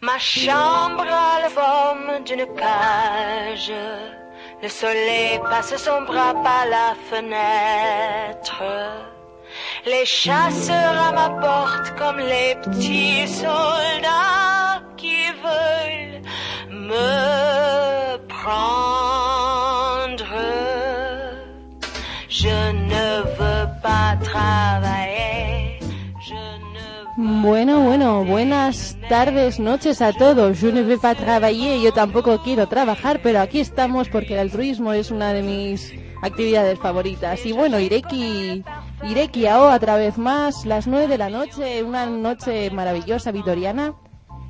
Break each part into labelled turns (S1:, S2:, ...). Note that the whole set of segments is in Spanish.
S1: Ma chambre a la forme d'une cage. Le soleil passe son bras par la fenêtre. Les chasseurs à ma porte comme les petits soldats qui veulent me prendre.
S2: Bueno, bueno, buenas tardes, noches a todos. Je ne vais pas travailler, yo tampoco quiero trabajar, pero aquí estamos porque el altruismo es una de mis actividades favoritas. Y bueno, Ireki, Ireki AO otra vez más, las nueve de la noche, una noche maravillosa vitoriana.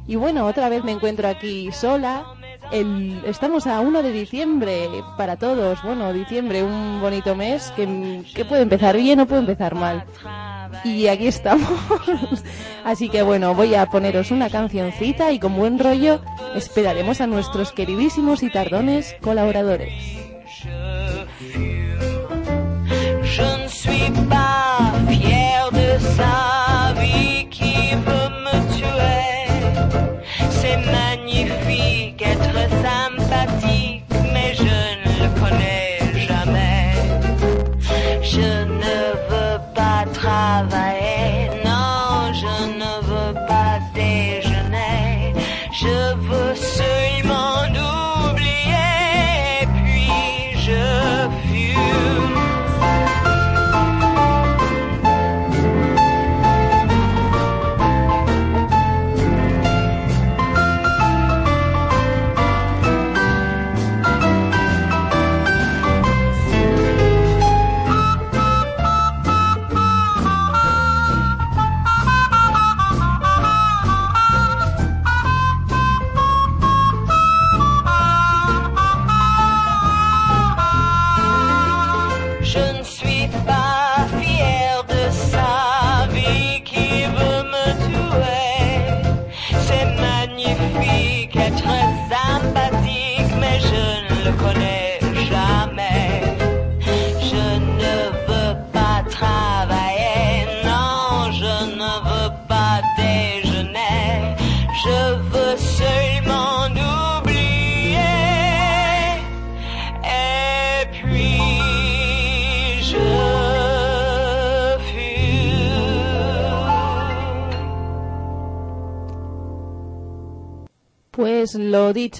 S2: Y bueno, otra vez me encuentro aquí sola. Estamos a 1 de diciembre para todos. Bueno, diciembre, un bonito mes que, puede empezar bien o puede empezar mal. Y aquí estamos. Así que bueno, voy a poneros una cancioncita y con buen rollo esperaremos a nuestros queridísimos y tardones colaboradores.
S1: Je ne suis pas fier de sa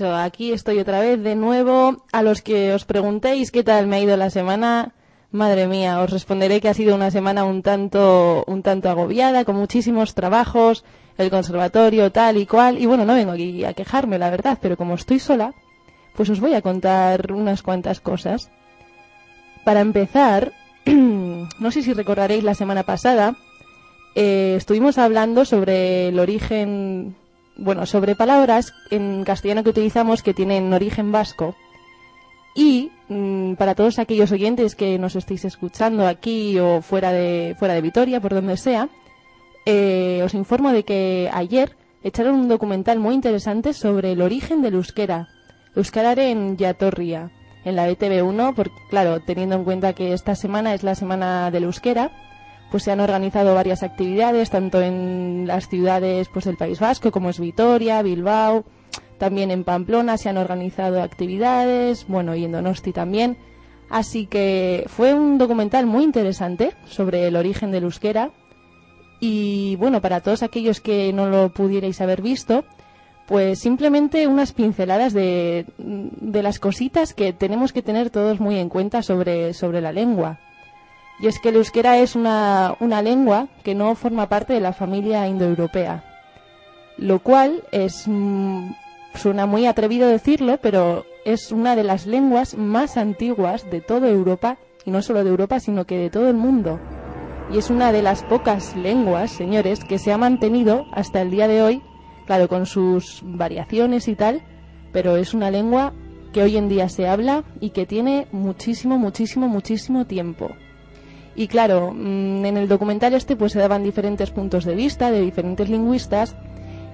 S2: aquí estoy otra vez de nuevo. A los que os preguntéis qué tal me ha ido la semana, madre mía, os responderé que ha sido una semana un tanto, un tanto agobiada, con muchísimos trabajos, el conservatorio, tal y cual. Y bueno, no vengo aquí a quejarme, la verdad, pero como estoy sola, pues os voy a contar unas cuantas cosas. Para empezar, no sé si recordaréis la semana pasada, eh, estuvimos hablando sobre el origen, bueno, sobre palabras en castellano que utilizamos que tienen origen vasco. Y mm, para todos aquellos oyentes que nos estéis escuchando aquí o fuera de, fuera de Vitoria, por donde sea, eh, os informo de que ayer echaron un documental muy interesante sobre el origen del euskera, Euskararen Yatorria, en la ETV1, porque claro, teniendo en cuenta que esta semana es la semana del euskera, pues se han organizado varias actividades, tanto en las ciudades pues del País Vasco, como es Vitoria, Bilbao, también en Pamplona se han organizado actividades, bueno, y en Donosti también. Así que fue un documental muy interesante sobre el origen del euskera. Y bueno, para todos aquellos que no lo pudierais haber visto, pues simplemente unas pinceladas de, de las cositas que tenemos que tener todos muy en cuenta sobre, sobre la lengua. Y es que el euskera es una, una lengua que no forma parte de la familia indoeuropea. Lo cual es, mm, suena muy atrevido decirlo, pero es una de las lenguas más antiguas de toda Europa, y no solo de Europa, sino que de todo el mundo. Y es una de las pocas lenguas, señores, que se ha mantenido hasta el día de hoy, claro, con sus variaciones y tal, pero es una lengua que hoy en día se habla y que tiene muchísimo, muchísimo, muchísimo tiempo. Y claro, mm, en el documental este pues se daban diferentes puntos de vista de diferentes lingüistas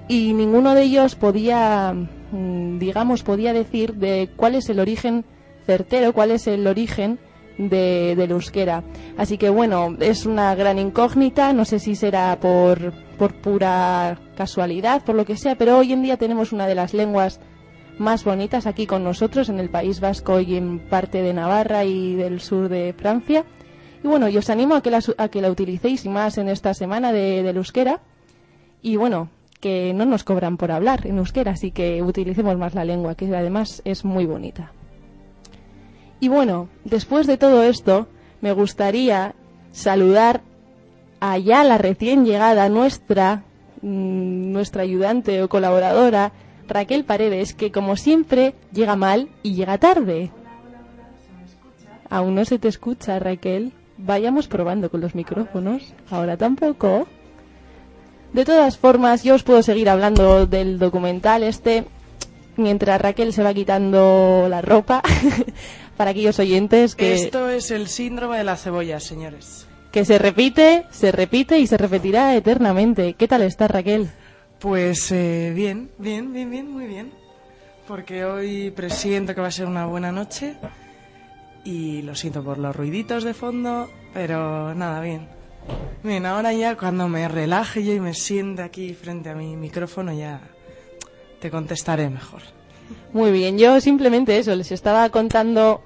S2: y ninguno de ellos podía, mm, digamos, podía decir de cuál es el origen certero, cuál es el origen de, del euskera. Así que bueno, es una gran incógnita, no sé si será por, por pura casualidad, por lo que sea, pero hoy en día tenemos una de las lenguas más bonitas aquí con nosotros en el País Vasco y en parte de Navarra y del sur de Francia. Y bueno, yo os animo a que la, a que la utilicéis y más en esta semana de, del euskera. Y bueno, que no nos cobran por hablar en euskera, así que utilicemos más la lengua, que además es muy bonita. Y bueno, después de todo esto, me gustaría saludar a ya la recién llegada nuestra, mm, nuestra ayudante o colaboradora, Raquel Paredes, que como siempre llega mal y llega tarde. Aún no se te escucha, Raquel. Vayamos probando con los micrófonos. Ahora tampoco. De todas formas, yo os puedo seguir hablando del documental este mientras Raquel se va quitando la ropa para aquellos oyentes que,
S3: Esto es el síndrome de la cebolla, señores.
S2: que se repite, se repite y se repetirá eternamente. ¿Qué tal estás, Raquel?
S3: Pues eh, bien, bien, bien, bien, muy bien. Porque hoy presiento que va a ser una buena noche. Y lo siento por los ruiditos de fondo, pero nada, bien. Bien, ahora ya cuando me relaje yo y me siente aquí frente a mi micrófono ya te contestaré mejor.
S2: Muy bien, yo simplemente eso, les estaba contando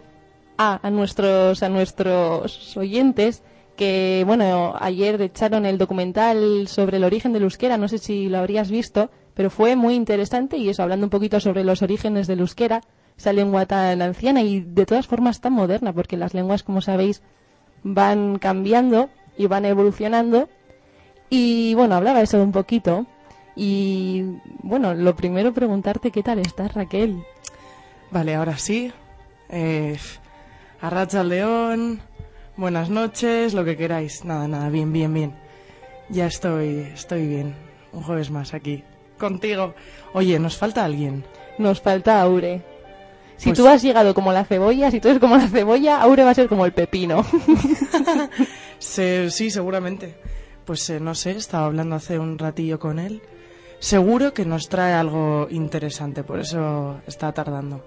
S2: a, a nuestros a nuestros oyentes que bueno, ayer echaron el documental sobre el origen del euskera, no sé si lo habrías visto, pero fue muy interesante y eso hablando un poquito sobre los orígenes del euskera, esa lengua tan anciana y de todas formas tan moderna, porque las lenguas, como sabéis, van cambiando y van evolucionando. Y bueno, hablaba eso un poquito. Y bueno, lo primero preguntarte qué tal estás, Raquel.
S3: Vale, ahora sí. Eh, Arracha al león. Buenas noches, lo que queráis. Nada, nada, bien, bien, bien. Ya estoy, estoy bien. Un jueves más aquí. Contigo. Oye, nos falta alguien.
S2: Nos falta Aure. Si
S3: Pues-
S2: tú has llegado como la cebolla, si tú eres como la cebolla, Aure va a ser como el pepino.
S3: Se- sí, seguramente. Pues eh, no sé, estaba hablando hace un ratillo con él. Seguro que nos trae algo interesante, por eso está tardando.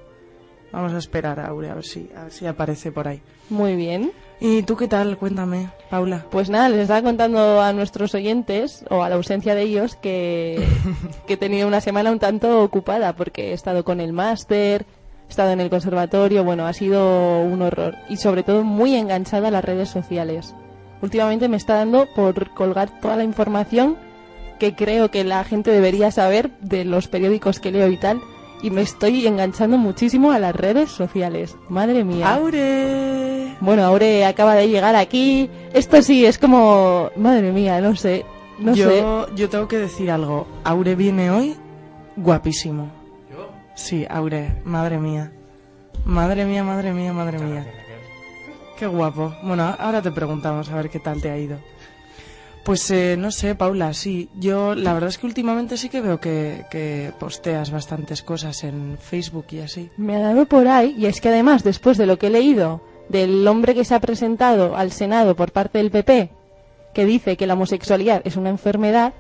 S3: Vamos a esperar a Aure, a ver si, a ver si aparece por ahí.
S2: Muy bien.
S3: ¿Y tú qué tal? Cuéntame, Paula.
S2: Pues nada, les estaba contando a nuestros oyentes, o a la ausencia de ellos, que, que he tenido una semana un tanto ocupada, porque he estado con el máster, estado en el conservatorio, bueno, ha sido un horror. Y sobre todo muy enganchada a las redes sociales. Últimamente me está dando por colgar toda la información que creo que la gente debería saber de los periódicos que leo y tal. Y me estoy enganchando muchísimo a las redes sociales. Madre mía.
S3: ¡Aure!
S2: Bueno, Aure acaba de llegar aquí. Esto sí, es como... Madre mía, no sé. No sé.
S3: yo, yo tengo que decir algo. Aure viene hoy guapísimo. Sí, Aure, madre mía. Madre mía, madre mía, madre mía. Qué guapo. Bueno, ahora te preguntamos a ver qué tal te ha ido. Pues eh, no sé, Paula, sí. Yo la verdad es que últimamente sí que veo que, que posteas bastantes cosas en Facebook y así.
S2: Me ha dado por ahí, y es que además, después de lo que he leído del hombre que se ha presentado al Senado por parte del PP, que dice que la homosexualidad es una enfermedad,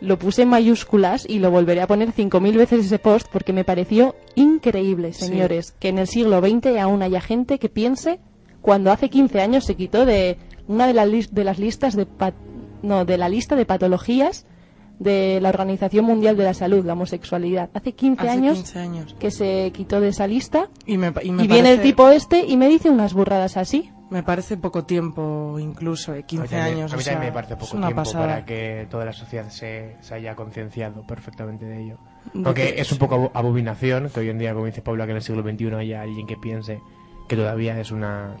S2: lo puse en mayúsculas y lo volveré a poner 5.000 veces ese post porque me pareció increíble,
S3: Sí.
S2: señores, que en el siglo XX aún haya gente que piense cuando hace 15 años se quitó de una de, las de las listas de no, de la lista de patologías de la Organización Mundial de la Salud, la homosexualidad. Hace 15
S3: Hace
S2: años
S3: 15 años.
S2: que se quitó de esa lista
S3: Y, me, y me
S2: y viene el tipo este y me dice unas burradas así.
S3: Me parece poco tiempo, incluso, eh, 15
S4: A mí también-
S3: años.
S4: A mí
S3: o sea,
S4: también me parece poco tiempo
S3: pasada.
S4: para que toda la sociedad se, se haya concienciado perfectamente de ello.
S3: De
S4: Porque
S3: que-
S4: es un poco abo- abominación que hoy en día, como dice Paula, que en el siglo XXI haya alguien que piense que todavía es una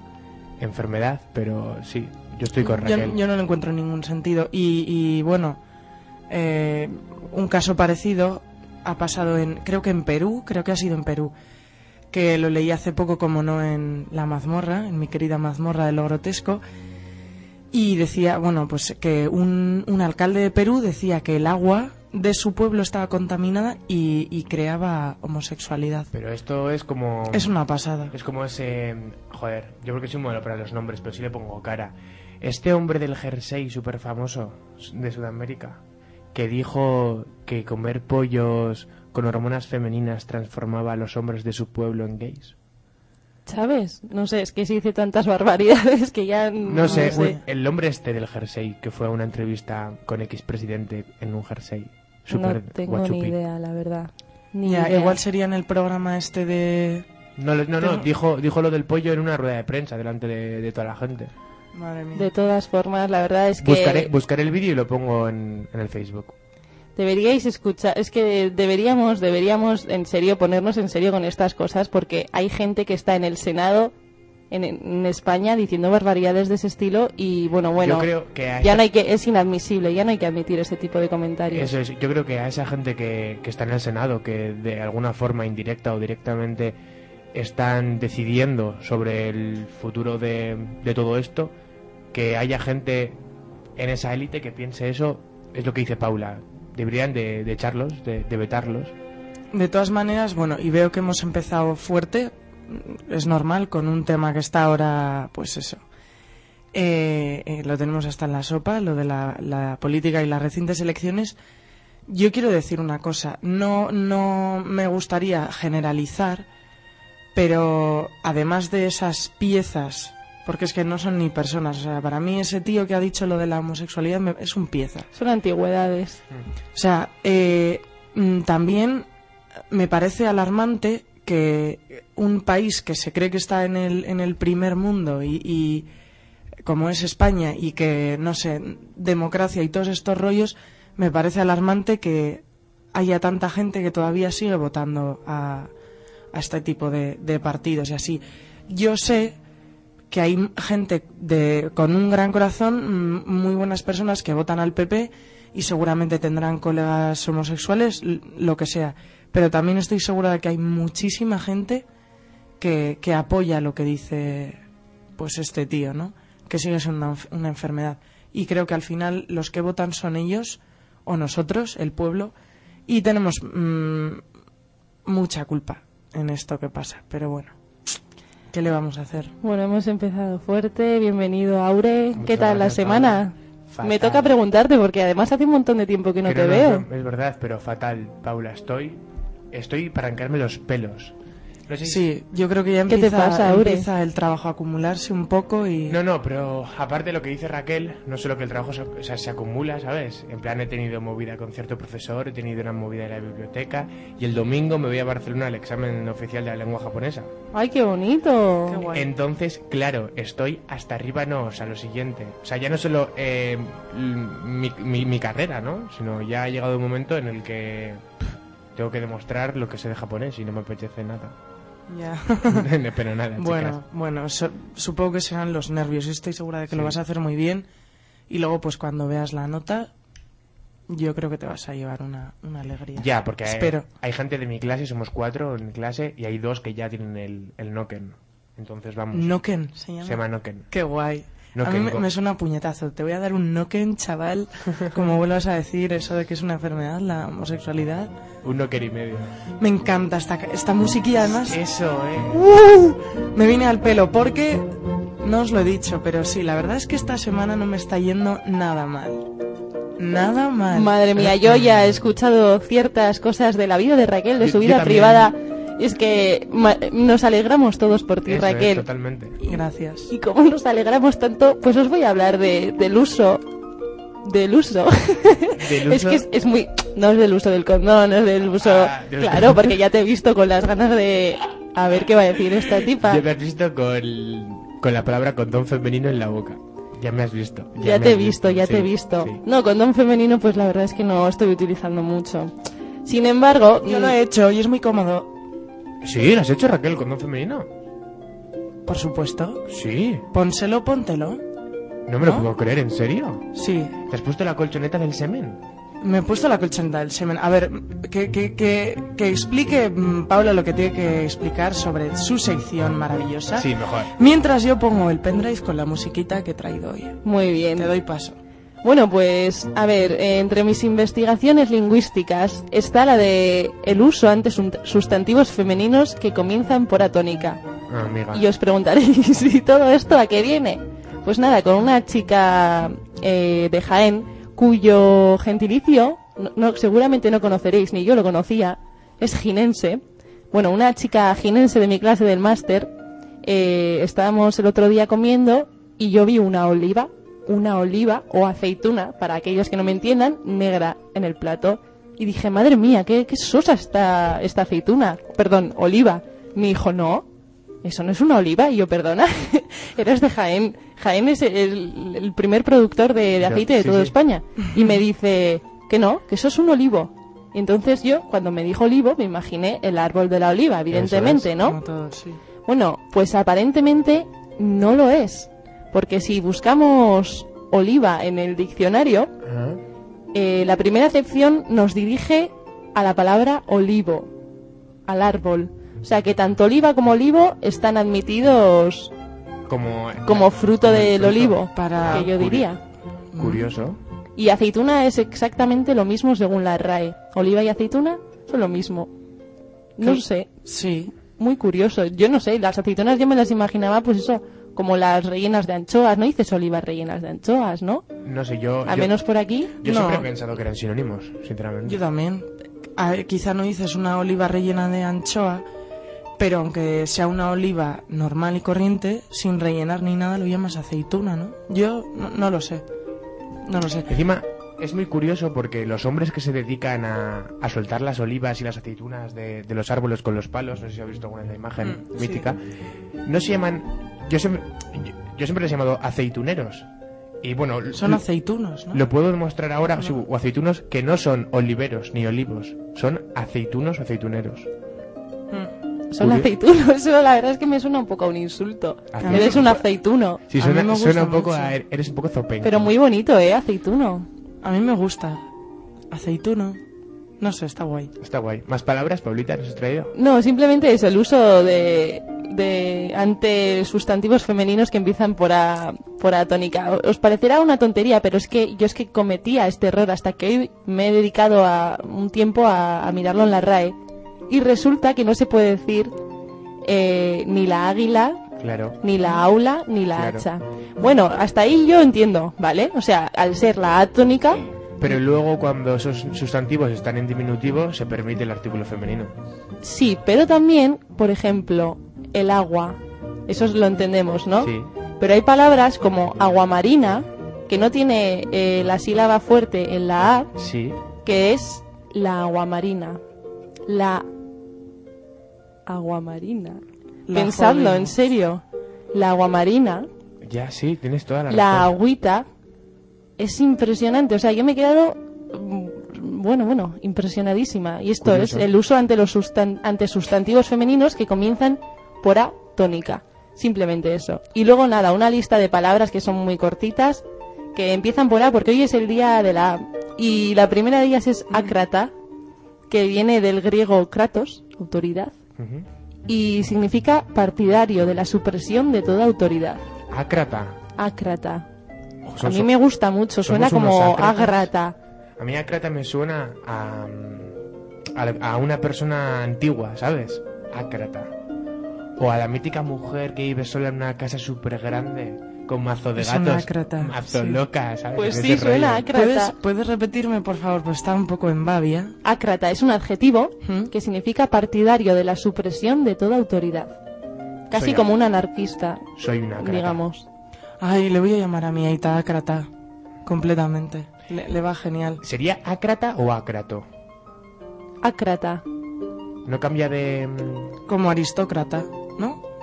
S4: enfermedad, pero sí, yo estoy con
S3: Yo,
S4: Raquel.
S3: yo no le encuentro ningún sentido. Y, y, bueno, eh, un caso parecido ha pasado en, creo que en Perú, creo que ha sido en Perú, que lo leí hace poco, como no, en la mazmorra, en mi querida mazmorra de lo grotesco, y decía, bueno, pues que un, un alcalde de Perú decía que el agua de su pueblo estaba contaminada y, y creaba homosexualidad.
S4: Pero esto es como...
S3: Es una pasada.
S4: Es como ese... Joder, yo creo que soy un modelo para los nombres, pero sí le pongo cara. Este hombre del jersey súper famoso de Sudamérica, que dijo que comer pollos con hormonas femeninas transformaba a los hombres de su pueblo en gays.
S2: ¿Sabes? No sé, es que se dice tantas barbaridades que ya...
S4: No sé, un- el hombre este del jersey, que fue a una entrevista con X presidente en un jersey.
S2: No
S4: Súper
S2: tengo
S4: guachupi.
S2: ni idea, la verdad. Ni
S3: Ya,
S2: idea.
S3: igual sería en el programa este de...
S4: No, no, no,
S3: Pero-
S4: dijo, dijo lo del pollo en una rueda de prensa delante de, de toda la gente.
S3: Madre mía.
S2: De todas formas, la verdad es que
S4: Buscaré, buscaré el vídeo y lo pongo en, en el Facebook.
S2: Deberíais escuchar, es que deberíamos, deberíamos en serio ponernos en serio con estas cosas porque hay gente que está en el Senado en, en España diciendo barbaridades de ese estilo y bueno, bueno,
S4: yo creo que
S2: ya no hay que, es inadmisible, ya no hay que admitir ese tipo de comentarios.
S4: Eso es, yo creo que a esa gente que, que está en el Senado, que de alguna forma indirecta o directamente están decidiendo sobre el futuro de, de todo esto, que haya gente en esa élite que piense eso, es lo que dice Paula. Deberían de, echarlos, de, de vetarlos.
S3: De todas maneras, bueno, y veo que hemos empezado fuerte, mm, es normal, con un tema que está ahora, pues eso. Eh, eh, lo tenemos hasta en la sopa, lo de la, la política y las recientes elecciones. Yo quiero decir una cosa, no, no me gustaría generalizar, pero además de esas piezas, porque es que no son ni personas, o sea, para mí ese tío que ha dicho lo de la homosexualidad me- es un pieza.
S2: Son antigüedades.
S3: O sea, eh, mm, también me parece alarmante que un país que se cree que está en el, en el primer mundo y, y como es España y que, no sé, democracia y todos estos rollos, me parece alarmante que haya tanta gente que todavía sigue votando a, a este tipo de, de partidos y así. Yo sé que hay gente de, con un gran corazón, muy buenas personas que votan al PP y seguramente tendrán colegas homosexuales, lo que sea. Pero también estoy segura de que hay muchísima gente que, que apoya lo que dice pues este tío, ¿no? Que sigue siendo una, enf- una enfermedad. Y creo que al final los que votan son ellos o nosotros, el pueblo, y tenemos mm, mucha culpa en esto que pasa. Pero bueno, ¿qué le vamos a hacer?
S2: Bueno, hemos empezado fuerte. Bienvenido, Aure.
S4: Muchas
S2: ¿Qué tal la semana?
S4: Fatal.
S2: Me toca preguntarte porque además hace un montón de tiempo que no te veo.
S4: es verdad, pero fatal, Paula. Estoy, estoy para arrancarme los pelos. No sé si-
S3: Sí, yo creo que ya
S2: ¿Qué te
S3: empieza,
S2: pasa, Aure?
S3: empieza el trabajo a acumularse un poco y...
S4: No, no, pero aparte de lo que dice Raquel, no solo que el trabajo se, o sea, se acumula, ¿sabes? En plan, he tenido movida con cierto profesor, he tenido una movida en la biblioteca y el domingo me voy a Barcelona al examen oficial de la lengua japonesa.
S2: ¡Ay, qué bonito!
S3: Qué guay.
S4: Entonces, claro, estoy hasta arriba, no, o sea, lo siguiente. O sea, ya no solo eh, mi, mi- mi carrera, ¿no? Sino ya ha llegado un momento en el que tengo que demostrar lo que sé de japonés y no me apetece nada.
S3: Ya.
S4: pero nada, chicas.
S3: bueno, bueno, so- supongo que serán los nervios. Estoy segura de que lo vas a hacer muy bien. Y luego, pues cuando veas la nota, yo creo que te vas a llevar una, una alegría.
S4: Ya, porque hay,
S3: Espero.
S4: hay gente de mi clase, somos cuatro en mi clase, y hay dos que ya tienen el, el Noken. Entonces vamos.
S3: Noken se llama.
S4: Se llama Noken.
S3: Qué guay. A
S4: Noken
S3: mí me, suena a puñetazo. Te voy a dar un Noken, chaval. Como vuelvas a decir eso de que es una enfermedad, la homosexualidad.
S4: Un Noken y medio.
S3: Me encanta esta, esta musiquilla, además.
S4: Eso, eh.
S3: ¡Uh! Me vine al pelo porque no os lo he dicho, pero sí, la verdad es que esta semana no me está yendo nada mal. Nada mal.
S2: Madre mía, yo ya he escuchado ciertas cosas de la vida de Raquel, de su
S4: yo
S2: vida privada. Y es que nos alegramos todos por ti,
S4: Eso es,
S2: Raquel.
S4: totalmente.
S3: Gracias.
S2: y como nos alegramos tanto, pues os voy a hablar de, del uso. Del uso.
S4: Del
S2: es
S4: uso-
S2: que es, es muy. No es del uso del condón, es del uso.
S4: Ah, del-
S2: claro, porque ya te he visto con las ganas de. A ver qué va a decir esta tipa.
S4: Ya me has visto con, con la palabra condón femenino en la boca. Ya me has visto.
S2: Ya te he visto, ya
S4: sí,
S2: te he visto.
S4: sí.
S2: No, condón femenino, pues la verdad es que no estoy utilizando mucho. Sin embargo,
S3: Yo lo he hecho y es muy cómodo.
S4: Sí, ¿lo has hecho Raquel, condón femenino?
S3: Por supuesto.
S4: Sí.
S3: Pónselo, póntelo.
S4: No me lo
S3: ¿No?
S4: puedo creer, ¿en serio?
S3: Sí.
S4: ¿Te has puesto la colchoneta del semen?
S3: Me he puesto la colchoneta del semen. A ver, que, que, que, que explique mm, Paula lo que tiene que explicar sobre su sección maravillosa.
S4: Sí, mejor.
S3: Mientras yo pongo el pendrive con la musiquita que he traído hoy.
S2: Muy bien.
S3: Te doy paso.
S2: Bueno, pues a ver, entre mis investigaciones lingüísticas está la de el uso ante sustantivos femeninos que comienzan por atónica.
S4: Ah, amiga.
S2: Y os preguntaréis, ¿y todo esto a qué viene? Pues nada, con una chica eh, de Jaén cuyo gentilicio, no, no- seguramente no conoceréis, ni yo lo conocía, es jinense. Bueno, una chica jinense de mi clase del máster, eh, estábamos el otro día comiendo y yo vi una oliva, una oliva o aceituna, para aquellos que no me entiendan, negra en el plato. Y dije, madre mía, qué, qué sosa esta, esta aceituna, perdón, oliva. Me dijo, no, eso no es una oliva. Y yo, perdona, eres de Jaén. Jaén es el, el primer productor de, de
S4: Ya,
S2: aceite de
S4: sí,
S2: toda
S4: sí.
S2: España. Y me dice que no, que eso es un olivo. Y entonces yo, cuando me dijo olivo, me imaginé el árbol de la oliva, evidentemente, ¿no?
S3: Como todos, sí.
S2: Bueno, pues aparentemente no lo es. Porque si buscamos oliva en el diccionario, eh, la primera acepción nos dirige a la palabra olivo, al árbol. O sea que tanto oliva como olivo están admitidos
S4: Como,
S2: como fruto
S4: como
S2: del
S4: fruto.
S2: olivo,
S3: Para
S2: que yo
S4: Curi-
S2: diría.
S4: Curioso.
S2: Y aceituna es exactamente lo mismo según la RAE. Oliva y aceituna son lo mismo. No
S3: ¿Qué?
S2: sé,
S3: Sí.
S2: muy curioso. Yo no sé, las aceitunas yo me las imaginaba, pues eso, como las rellenas de anchoas. No dices olivas rellenas de anchoas, ¿no?
S4: No sé, yo.
S2: Al
S4: yo-
S2: menos por aquí.
S4: Yo
S3: No.
S4: siempre he pensado que eran sinónimos, sinceramente.
S3: Yo también. A ver, quizá no dices una oliva rellena de anchoa, pero aunque sea una oliva normal y corriente, sin rellenar ni nada, lo llamas aceituna, ¿no? Yo no, no lo sé. No lo sé.
S4: Encima, es muy curioso porque los hombres que se dedican a, a soltar las olivas y las aceitunas de, de los árboles con los palos, no sé si habéis visto alguna vez la imagen
S3: Mm, sí.
S4: mítica, no se llaman. Yo siempre, yo, yo siempre les he llamado aceituneros. Y bueno,
S3: Son aceitunos, ¿no?
S4: Lo puedo demostrar ahora, sí, o aceitunos, que no son oliveros ni olivos, son aceitunos o aceituneros.
S3: Mm.
S2: Son
S4: Curio-
S2: aceitunos. Eso la verdad es que me suena un poco a un insulto.
S4: Aceituno.
S2: Eres un aceituno.
S4: Sí,
S3: A mí
S4: suena,
S3: me
S4: suena un poco
S3: mucho.
S4: a. Eres un poco zopeño.
S2: Pero muy bonito, ¿eh? Aceituno.
S3: A mí me gusta. Aceituno. No sé, está guay.
S4: Está guay. ¿Más palabras, Paulita, nos has traído?
S2: No, simplemente es el uso de, de ante sustantivos femeninos que empiezan por a, por a tónica. Os parecerá una tontería, pero es que yo es que cometía este error hasta que hoy me he dedicado a un tiempo a, a mirarlo en la RAE. Y resulta que no se puede decir eh, ni la águila,
S4: Claro.
S2: ni la aula, ni la
S4: Claro.
S2: hacha. Bueno, hasta ahí yo entiendo, ¿vale? O sea, al ser la A tónica,
S4: Pero luego, cuando esos sustantivos están en diminutivo, se permite el artículo femenino.
S2: sí, pero también, por ejemplo, el agua. Eso lo entendemos, ¿no?
S4: Sí.
S2: Pero hay palabras como aguamarina, que no tiene eh, la sílaba fuerte en la A,
S4: Sí.
S2: que es la aguamarina. La aguamarina.
S3: La
S2: Pensadlo, en serio. La aguamarina,
S4: Ya, sí, tienes toda la,
S2: la
S4: razón.
S2: agüita, es impresionante. O sea, yo me he quedado, mm, bueno, bueno, impresionadísima. Y esto
S4: Curioso.
S2: es el uso ante los sustan- ante sustantivos femeninos que comienzan por A tónica. Simplemente eso. Y luego nada, una lista de palabras que son muy cortitas, que empiezan por A, porque hoy es el día de la A. Y la primera de ellas es ácrata, que viene del griego kratos, autoridad, y significa partidario de la supresión de toda autoridad.
S4: Ácrata.
S2: Ácrata.
S4: Ojo,
S2: A mí me gusta mucho, suena como agrata.
S4: A mí ácrata me suena a, a, a una persona antigua, ¿sabes? Ácrata. O a la mítica mujer que vive sola en una casa súper grande, con mazo de
S3: Es
S4: gatos.
S3: ácrata,
S4: Mazo
S3: sí.
S4: loca, ¿sabes?
S2: Pues sí, suena
S4: rollo.
S3: ¿Puedes,
S2: ácrata.
S3: ¿Puedes repetirme, por favor? Pues está un poco en babia.
S2: Ácrata es un adjetivo
S3: ¿Mm?
S2: que significa partidario de la supresión de toda autoridad. Casi
S4: Soy
S2: como un anarquista,
S4: Soy una ácrata.
S2: digamos.
S3: Ay, le voy a llamar a mi Aita Ácrata. Completamente. Le, le va genial.
S4: ¿Sería ácrata o ácrato?
S2: Ácrata.
S4: No cambia de... mm,
S3: Como aristócrata,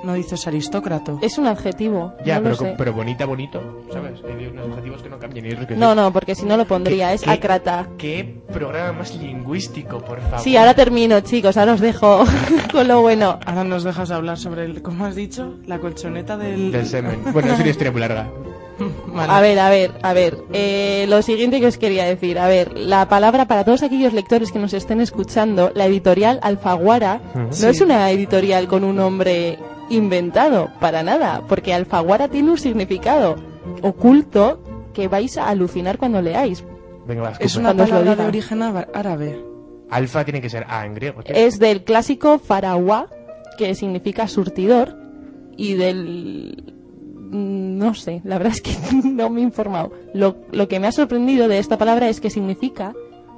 S3: ¿no? Dices aristócrato.
S2: Es un adjetivo.
S4: Ya,
S2: no
S4: pero,
S2: lo sé.
S4: pero bonita, bonito, ¿sabes? Hay unos adjetivos que no cambian y otros que sí.
S2: No, no, porque si no lo pondría.
S4: ¿Qué-
S2: Es
S4: qué-
S2: ácrata.
S4: ¿Qué programa más lingüístico, por favor?
S2: Sí, ahora termino, chicos. Ahora os dejo con lo bueno.
S3: Ahora nos dejas hablar sobre el, ¿cómo has dicho? La colchoneta del...
S4: Del semen. Bueno, es una historia muy larga.
S3: Vale.
S2: A ver, a ver, a ver. Eh, lo siguiente que os quería decir. A ver, la palabra para todos aquellos lectores que nos estén escuchando, la editorial Alfaguara no
S3: Sí.
S2: es una editorial con un nombre inventado, para nada, porque Alfaguara tiene un significado oculto que vais a alucinar cuando leáis.
S4: Venga, va,
S3: Es una palabra de origen ára- árabe.
S4: Alfa tiene que ser A en griego.
S2: Es del clásico faraguá, que significa surtidor, y del... mm, No sé, la verdad es que no me he informado. Lo, lo que me ha sorprendido de esta palabra es que significa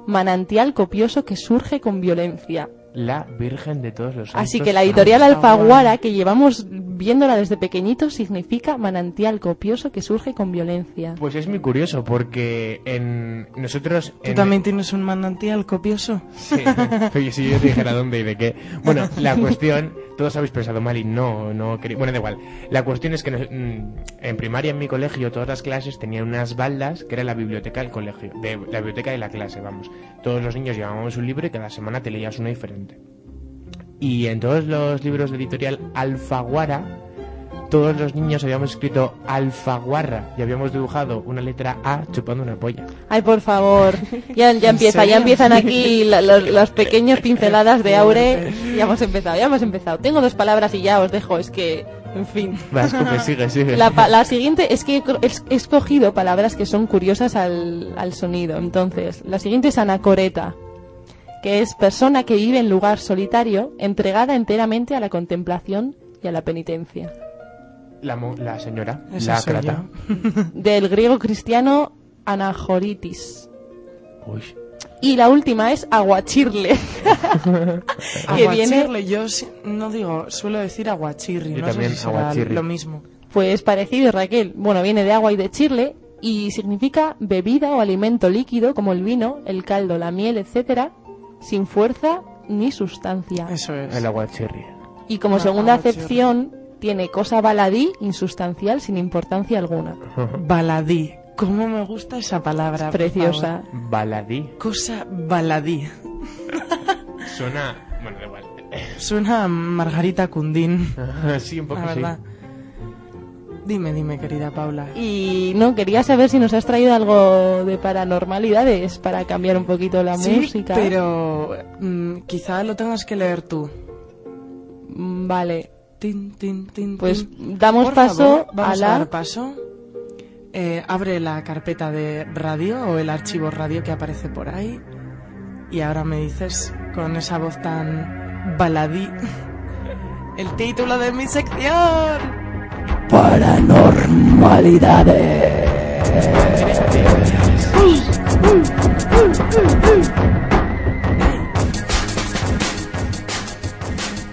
S2: manantial copioso que surge con violencia.
S4: La Virgen de todos los
S2: Así
S4: santos.
S2: que la editorial
S3: Alfaguara.
S2: Que llevamos viéndola desde pequeñitos, significa manantial copioso que surge con violencia.
S4: Pues es muy curioso porque en nosotros...
S3: ¿Tú
S4: en-
S3: también tienes un manantial copioso?
S4: Sí, pero si yo te dijera dónde y de qué. Bueno, la cuestión, todos habéis pensado mal y no, no Bueno, da igual. La cuestión es que mm, en primaria en mi colegio todas las clases tenían unas baldas que era la biblioteca del colegio, de la biblioteca de la clase, vamos. Todos los niños llevábamos un libro y cada semana te leías uno diferente. Y en todos los libros de editorial Alfaguara, todos los niños habíamos escrito Alfaguarra y habíamos dibujado una letra A chupando una polla.
S2: Ay, por favor. Ya, ya
S3: ¿En
S2: empieza, ya empiezan aquí la- los, los pequeños pinceladas de Aure. Ya hemos empezado, ya hemos empezado. Tengo dos palabras y ya os dejo, es que, en fin.
S4: Va, escupe, sigue, sigue.
S2: La, la siguiente es que he escogido palabras que son curiosas al, al sonido. Entonces, la siguiente es anacoreta, que es persona que vive en lugar solitario, entregada enteramente a la contemplación y a la penitencia.
S4: La, señora,
S3: Esa
S4: la crata.
S3: yo.
S2: Del griego cristiano anajoritis.
S4: Uy.
S2: Y la última es aguachirle. que viene,
S3: Aguachirle, yo sí- no digo, suelo decir aguachirri,
S4: Yo
S3: no sé si
S4: aguachirri.
S3: lo mismo.
S2: pues parecido, Raquel. Bueno, viene de agua y de chirle y significa bebida o alimento líquido como el vino, el caldo, la miel, etcétera, sin fuerza ni sustancia.
S3: Eso es.
S4: El agua cherry.
S2: Y como
S3: Ah,
S2: segunda
S3: aguachirri.
S2: acepción tiene cosa baladí, insustancial, sin importancia alguna.
S3: Baladí. ¿Cómo me gusta esa palabra?
S2: Preciosa.
S4: Baladí.
S3: Cosa baladí.
S4: Suena. Bueno, da igual.
S3: Suena a Margarita Cundín,
S4: sí, un poco
S3: la
S4: sí.
S3: verdad. Dime, dime, querida Paula.
S2: Y no, quería saber si nos has traído algo de paranormalidades para cambiar un poquito la
S3: sí,
S2: música.
S3: pero mm, quizá lo tengas que leer tú.
S2: Vale,
S3: Tin, tin, tin,
S2: pues damos
S3: Por
S2: paso
S3: favor,
S2: a
S3: vamos a,
S2: la...
S3: dar paso. Eh, abre la carpeta de radio o el archivo radio que aparece por ahí. Y ahora me dices con esa voz tan baladí el título de mi sección.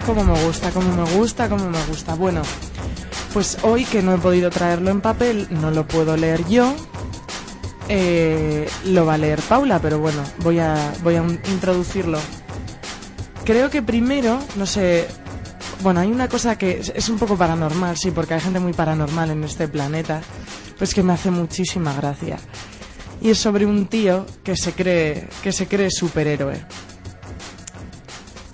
S3: Como me gusta, como me gusta, como me gusta. Bueno, pues hoy que no he podido traerlo en papel, no lo puedo leer yo. Eh, lo va a leer Paula, pero bueno, voy a, voy a introducirlo. Creo que primero, no sé, bueno, hay una cosa que es, es un poco paranormal, sí, porque hay gente muy paranormal en este planeta, pues que me hace muchísima gracia. Y es sobre un tío que se cree, que se cree superhéroe.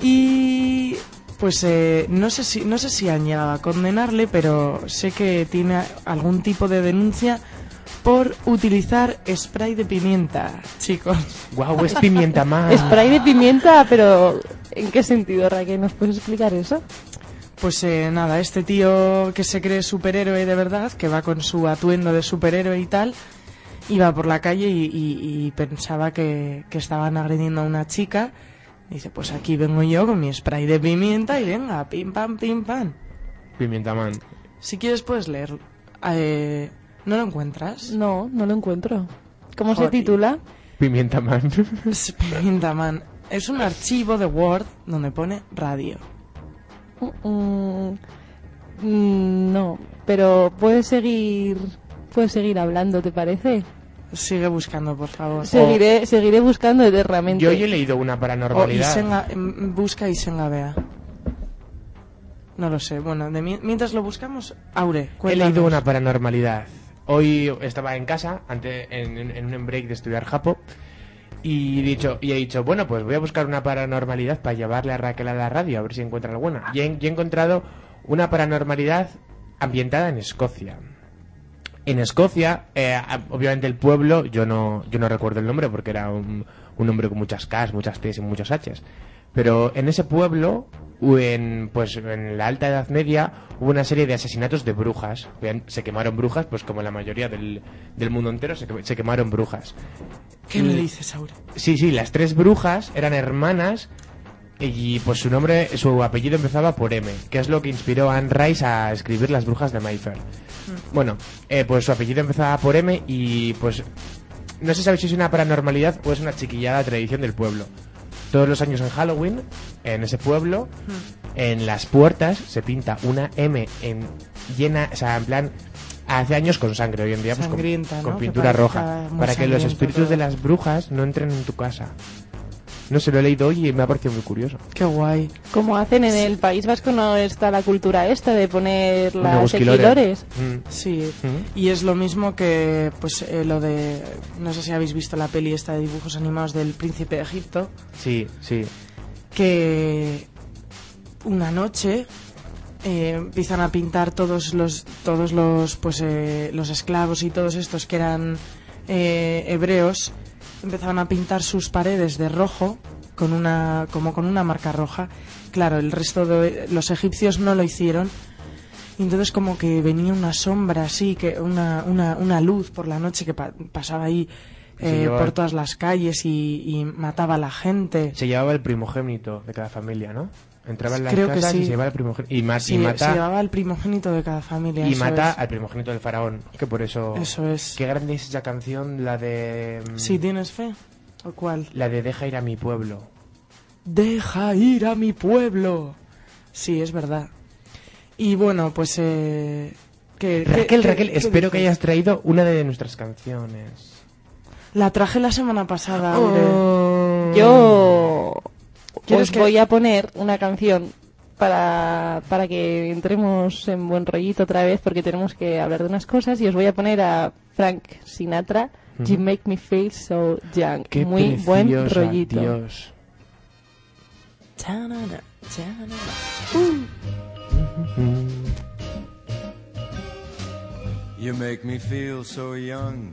S3: Y pues eh, no sé si no sé si han llegado a condenarle, pero sé que tiene algún tipo de denuncia por utilizar spray de pimienta, chicos.
S4: Guau, es pimienta más.
S2: Spray de pimienta, pero ¿en qué sentido, Raquel? ¿Nos puedes explicar eso?
S3: Pues eh, nada, este tío que se cree superhéroe de verdad, que va con su atuendo de superhéroe y tal, iba por la calle y, y- y pensaba que, que estaban agrediendo a una chica. Dice, pues aquí vengo yo con mi spray de pimienta y venga, pim pam, pim pam.
S4: Pimienta man.
S3: Si quieres puedes leerlo. Eh, ¿No lo encuentras?
S2: No, no lo encuentro. ¿Cómo se
S3: Joder.
S2: titula?
S4: Pimienta man.
S3: Es Pimienta Man. Es un archivo de Word donde pone radio.
S2: Mm, mm, no, pero puedes seguir, puedes seguir hablando, ¿te parece?
S3: Sigue buscando, por favor.
S2: Seguiré, seguiré buscando eternamente.
S4: Yo hoy he leído una
S3: O
S4: paranormalidad.
S3: Isenga, em, busca Isenga Bea. No lo sé. Bueno, de mi- mientras lo buscamos, Aure,
S4: He
S3: cuéntanos.
S4: leído una paranormalidad. Hoy estaba en casa, ante, en, en un break de estudiar Japo, y he, dicho, y he dicho, bueno, pues voy a buscar una paranormalidad para llevarle a Raquel a la radio, a ver si encuentra alguna. Y he, y he encontrado una paranormalidad ambientada en Escocia. En Escocia, eh, obviamente el pueblo, yo no, yo no recuerdo el nombre porque era un, un nombre con muchas Ks, muchas Ts y muchos Hs. Pero en ese pueblo, en, pues en la alta Edad Media, hubo una serie de asesinatos de brujas. Se quemaron brujas, pues como la mayoría del, del mundo entero, se, se quemaron brujas.
S3: ¿Qué me dices, Aura?
S4: Sí, sí, las tres brujas eran hermanas y pues su nombre, su apellido empezaba por M, que es lo que inspiró a Anne Rice a escribir Las brujas de Mayfair. Bueno, eh, pues su apellido empezaba por M y pues no se sabe si es una paranormalidad o es una chiquillada tradición del pueblo. Todos los años en Halloween, en ese pueblo, en las puertas se pinta una M en llena, o sea, en plan, hace años con sangre, hoy en día pues con, pintura roja, para que los espíritus
S3: todo.
S4: de las brujas no entren en tu casa. No se lo he leído hoy y me ha parecido muy curioso.
S3: Qué guay.
S2: Como hacen en el País Vasco, no está la cultura esta de poner las equilores.
S4: Mm.
S3: Sí,
S4: Mm.
S3: y es lo mismo que pues eh, lo de no sé si habéis visto la peli esta de dibujos animados del príncipe de Egipto,
S4: Sí, sí.
S3: que una noche eh, empiezan a pintar todos los todos los pues eh, los esclavos y todos estos que eran eh, hebreos empezaban a pintar sus paredes de rojo con una como con una marca roja. Claro el resto de los egipcios no lo hicieron. Y entonces como que venía una sombra así que una, una, una luz por la noche que pa- pasaba ahí eh,
S4: llevaba-
S3: por todas las calles y, y mataba a la gente.
S4: Se llevaba el primogénito de cada familia, ¿no? Entraba en las
S3: Creo que
S4: casas y
S3: sí.
S4: se llevaba el primogénito. Y, ma- y
S3: Sí, se
S4: mata,
S3: llevaba al primogénito de cada familia
S4: y mata
S3: es.
S4: al primogénito del faraón. Que por eso.
S3: Eso es.
S4: Qué grande es esa canción, la de. mm,
S3: ¿Sí tienes fe? ¿O cuál?
S4: La de Deja ir a mi pueblo.
S3: Deja ir a mi pueblo. Sí, es verdad. Y bueno, pues... Eh, ¿qué- qué-
S4: Raquel,
S3: qué-
S4: Raquel,
S3: qué
S4: espero que hayas traído una de nuestras canciones.
S3: La traje la semana pasada.
S4: Oh.
S2: Yo
S3: ¿Quieres
S2: os
S3: que-
S2: voy a poner una canción para, para que entremos en buen rollito otra vez porque tenemos que hablar de unas cosas y os voy a poner a Frank Sinatra, You Make Me Feel So Young.
S4: Qué
S2: Muy buen rollito.
S4: Dios.
S3: Chanana, chanana.
S5: You make me feel so young.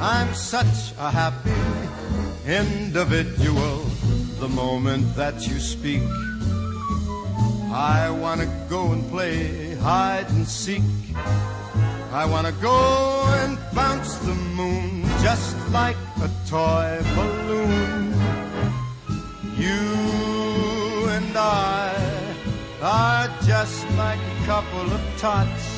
S5: I'm such a happy individual. The moment that you speak, I wanna go and play hide and seek. I wanna go and bounce the moon just like a toy balloon. You and I are just like a couple of tots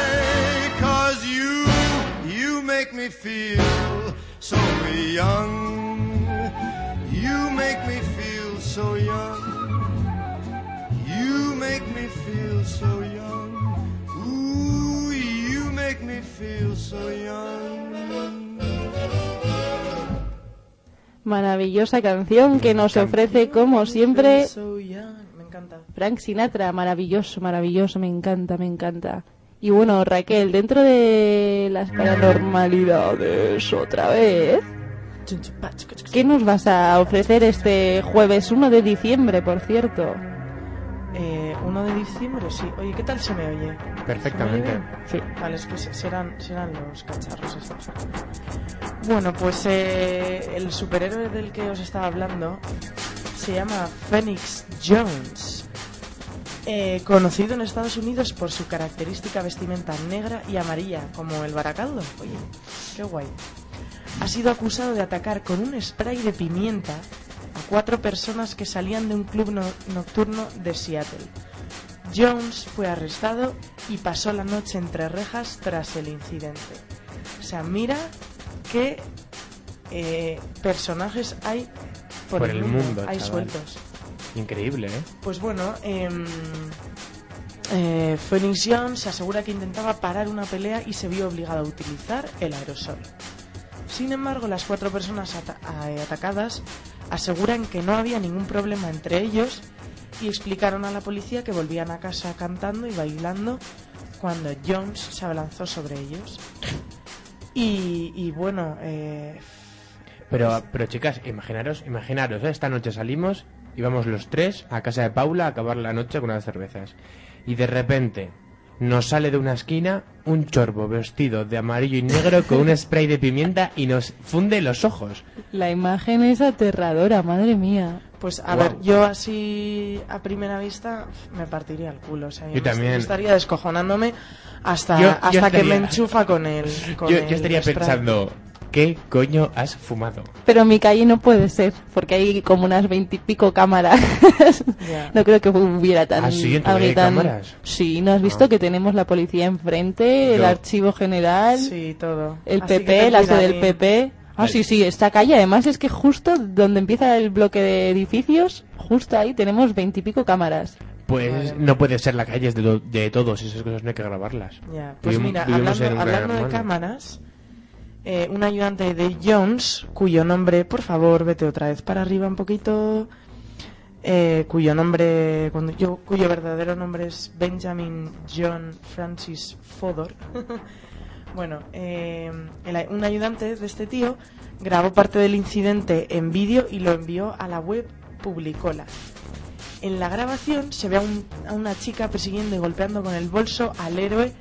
S5: Cause you, you make me feel so young. You make me feel so young. You make me feel so young. Ooh, you make me feel so young.
S2: Maravillosa canción que nos ofrece, como siempre. Frank Sinatra. Maravilloso, maravilloso. Me encanta, me encanta. Y bueno, Raquel, dentro de las paranormalidades otra vez, ¿qué nos vas a ofrecer este jueves 1 de diciembre, por cierto?
S3: Eh, 1 de diciembre, sí. Oye, ¿qué tal se me oye?
S4: Perfectamente.
S3: ¿Se me oye bien? Vale, es que se- serán, serán los cacharros estos. Bueno, pues eh, el superhéroe del que os estaba hablando se llama Phoenix Jones. Eh, conocido en Estados Unidos por su característica vestimenta negra y amarilla, como el baracaldo. Oye, qué guay. Ha sido acusado de atacar con un spray de pimienta a cuatro personas que salían de un club no- nocturno de Seattle. Jones fue arrestado y pasó la noche entre rejas tras el incidente. O sea, mira qué eh, personajes hay por,
S4: Por el mundo,
S3: hay
S4: chaval.
S3: sueltos.
S4: Increíble, ¿eh?
S3: Pues bueno, em, eh, Phoenix Jones se asegura que intentaba parar una pelea y se vio obligado a utilizar el aerosol. Sin embargo, las cuatro personas a- atacadas aseguran que no había ningún problema entre ellos y explicaron a la policía que volvían a casa cantando y bailando cuando Jones se abalanzó sobre ellos. Y, y bueno, eh,
S4: Pero, pero chicas, imaginaros, imaginaros, ¿eh? esta noche salimos y vamos los tres a casa de Paula a acabar la noche con unas cervezas. Y de repente nos sale de una esquina un chorbo vestido de amarillo y negro con un spray de pimienta y nos funde los ojos.
S2: La imagen es aterradora, madre mía.
S3: Pues a ver, yo así a primera vista me partiría el culo. O sea,
S4: Yo
S3: me
S4: también.
S3: estaría descojonándome hasta,
S4: Yo- yo
S3: hasta que me enchufa con el. Con
S4: Yo,
S3: el
S4: yo estaría
S3: spray.
S4: pensando, ¿qué coño has fumado?
S2: Pero en mi calle no puede ser, porque hay como unas veintipico cámaras. No creo que hubiera tan...
S4: ¿Ah, sí? ¿En
S2: tan-
S4: cámaras?
S2: Sí, ¿no has visto
S4: Ah.
S2: que tenemos la policía enfrente, el archivo general,
S3: Sí, todo.
S2: el
S3: Así
S2: PP, la sede del. PP? Ah, sí, sí, esta calle además es que justo donde empieza el bloque de edificios, justo ahí tenemos veintipico cámaras.
S4: Pues no puede ser la calle es de, de todos, esas cosas no hay que grabarlas.
S3: Ya, Pues
S4: Vivim-
S3: mira, hablando, de cámaras, eh, un ayudante de Jones, cuyo nombre, por favor, vete otra vez para arriba un poquito, eh, cuyo nombre, cuando yo, cuyo verdadero nombre es Benjamin John Francis Fodor. bueno, eh, un ayudante de este tío grabó parte del incidente en vídeo y lo envió a la web Publicola. En la grabación se ve a, un- a una chica persiguiendo y golpeando con el bolso al héroe,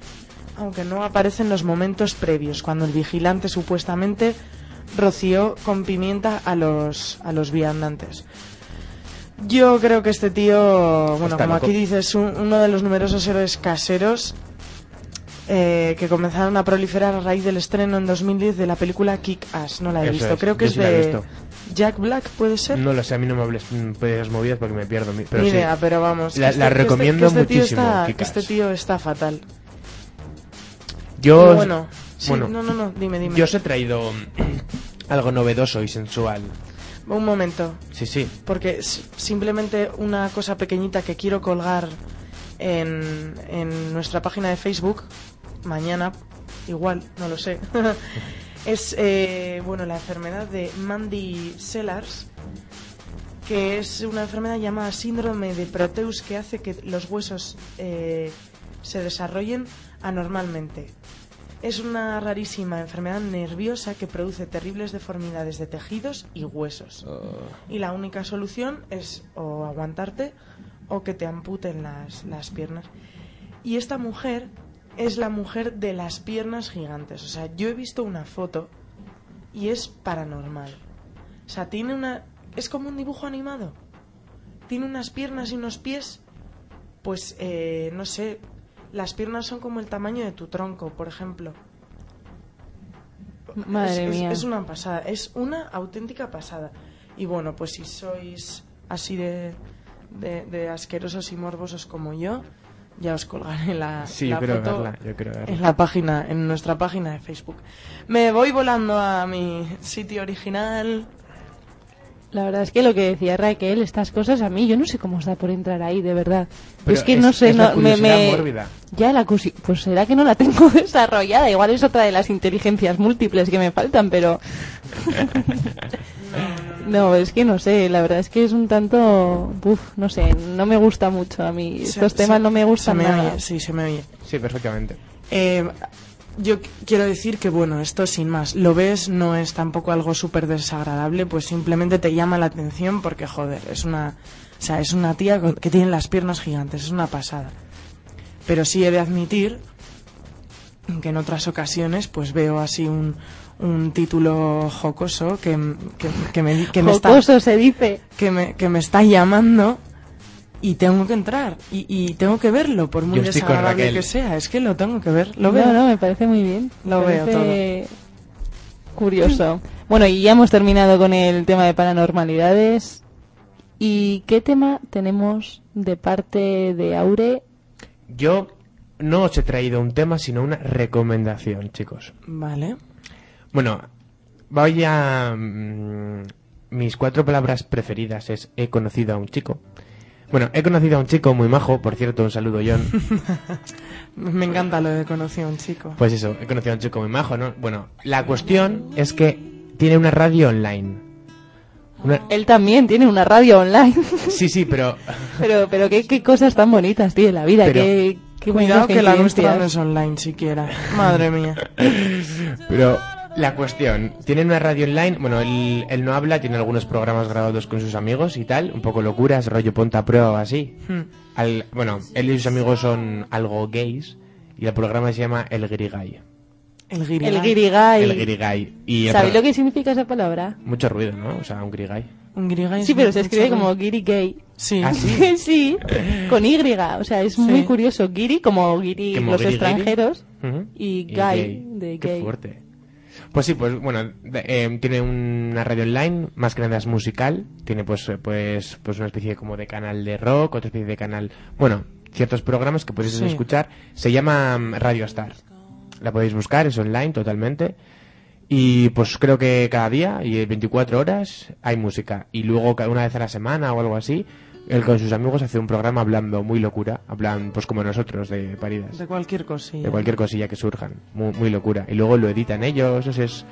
S3: aunque no aparecen los momentos previos, cuando el vigilante supuestamente roció con pimienta a los, a los viandantes. Yo creo que este tío, bueno,
S4: Está
S3: como
S4: loco.
S3: aquí dices, un- uno de los numerosos héroes caseros eh, que comenzaron a proliferar a raíz del estreno en 2010 de la película Kick Ass. No la he
S4: Eso
S3: visto,
S4: es,
S3: creo que
S4: yo
S3: es
S4: sí la he
S3: de
S4: visto.
S3: Jack Black, ¿puede ser?
S4: No lo sé, a mí no me hables las movidas porque me pierdo. mi- Pero
S3: Ni
S4: sí.
S3: idea, pero vamos.
S4: La-
S3: que
S4: la
S3: que
S4: recomiendo
S3: que este tío
S4: muchísimo,
S3: está- este tío está fatal.
S4: Yo,
S3: Pero bueno, sí,
S4: bueno,
S3: no, no, no, dime, dime.
S4: yo os he traído algo novedoso y sensual.
S3: Un momento,
S4: Sí, sí.
S3: porque simplemente una cosa pequeñita que quiero colgar en, en nuestra página de Facebook mañana, igual, no lo sé. es, eh, bueno, la enfermedad de Mandy Sellars, que es una enfermedad llamada síndrome de Proteus que hace que los huesos eh, se desarrollen anormalmente. Es una rarísima enfermedad nerviosa que produce terribles deformidades de tejidos y huesos. Y la única solución es o aguantarte o que te amputen las, las piernas. Y esta mujer es la mujer de las piernas gigantes. O sea, yo he visto una foto y es paranormal. O sea, tiene una... Es como un dibujo animado. Tiene unas piernas y unos pies, pues, eh, no sé, las piernas son como el tamaño de tu tronco, por ejemplo.
S2: Madre
S3: es,
S2: mía.
S3: es una pasada, es una auténtica pasada. Y bueno, pues si sois así de, de, de asquerosos y morbosos como yo, Ya os colgaré la,
S4: Sí,
S3: la
S4: yo
S3: foto
S4: verla, yo quiero verla.
S3: en la página, en nuestra página de Facebook. Me voy volando a mi sitio original.
S2: La verdad es que lo que decía Raquel, estas cosas a mí, yo no sé cómo os da por entrar ahí, de verdad.
S4: Pero
S2: es que
S4: es-
S2: no sé,
S4: es la
S2: no, me, me-
S4: mórbida.
S2: Ya la cusi- pues será que no la tengo desarrollada, igual es otra de las inteligencias múltiples que me faltan, pero no, es que no sé, la verdad es que es un tanto, uf, no sé, no me gusta mucho a mí. Estos temas
S3: se-
S2: no me gustan
S3: se me
S2: nada.
S3: oye, sí, se me oye.
S4: Sí, perfectamente.
S3: Eh, yo qu- quiero decir que, bueno, esto sin más. Lo ves, no es tampoco algo súper desagradable, pues simplemente te llama la atención porque, joder, es una. O sea, es una tía que tiene las piernas gigantes, es una pasada. Pero sí he de admitir que en otras ocasiones, pues veo así un, un título jocoso que, que, que me, que me está
S2: Jocoso se dice.
S3: que me, que me está llamando y tengo que entrar y, y tengo que verlo, por muy desagradable que sea. Es que lo tengo que ver, lo
S2: no,
S3: veo.
S2: no, me parece muy bien.
S3: Lo
S2: Me
S3: veo
S2: parece Curioso. Bueno, y ya hemos terminado con el tema de paranormalidades. ¿Y qué tema tenemos de parte de Aure?
S4: Yo no os he traído un tema, sino una recomendación, chicos.
S3: Vale.
S4: Bueno, voy a... mm, mis cuatro palabras preferidas es he conocido a un chico. Bueno, he conocido a un chico muy majo, por cierto, un saludo, John.
S3: Me encanta lo de conocí a un chico.
S4: Pues eso, he conocido a un chico muy majo, ¿no? Bueno, la cuestión es que tiene una radio online. Una-
S2: Él también tiene una radio online.
S4: Sí, sí, pero...
S2: pero pero qué, qué cosas tan bonitas tiene la vida.
S4: Pero-
S2: qué, qué
S3: Cuidado que la nuestra no es online siquiera. Madre mía.
S4: Pero la cuestión, tiene una radio online, bueno, él, él no habla, tiene algunos programas grabados con sus amigos y tal, un poco locuras, rollo ponta a prueba o así.
S3: Hmm.
S4: Al- bueno, él y sus amigos son algo gays y el programa se llama El Guirigay.
S3: El guirigay.
S2: El.
S4: El. Y el
S2: ¿Sabéis
S4: pro-
S2: lo que significa esa palabra?
S4: Mucho ruido, ¿no? O sea, un Guirigay.
S3: Un
S2: Sí, pero se escribe
S3: ruido.
S2: como Giri Gay.
S3: Sí.
S4: ¿Ah, sí?
S2: sí, con Y. O sea, es
S3: Sí.
S2: muy curioso. Giri como Giri
S4: Como
S2: los extranjeros.
S4: Ujú.
S2: Y gay, de
S4: Qué
S2: gay.
S4: fuerte. Pues sí, pues bueno, de- eh, tiene una radio online, más que nada es musical, tiene pues eh, pues pues una especie como de canal de rock, otra especie de canal, bueno, ciertos programas que podéis
S3: Sí.
S4: escuchar, se llama mm, Radio Star. La podéis buscar, es online totalmente. Y pues creo que cada día y 24 horas hay música. Y luego cada una vez a la semana o algo así, él con sus amigos hace un programa hablando muy locura. Hablan pues como nosotros de paridas
S3: De cualquier cosilla.
S4: de cualquier cosilla que surjan. Muy, muy locura. Y luego lo editan ellos, o sea, es...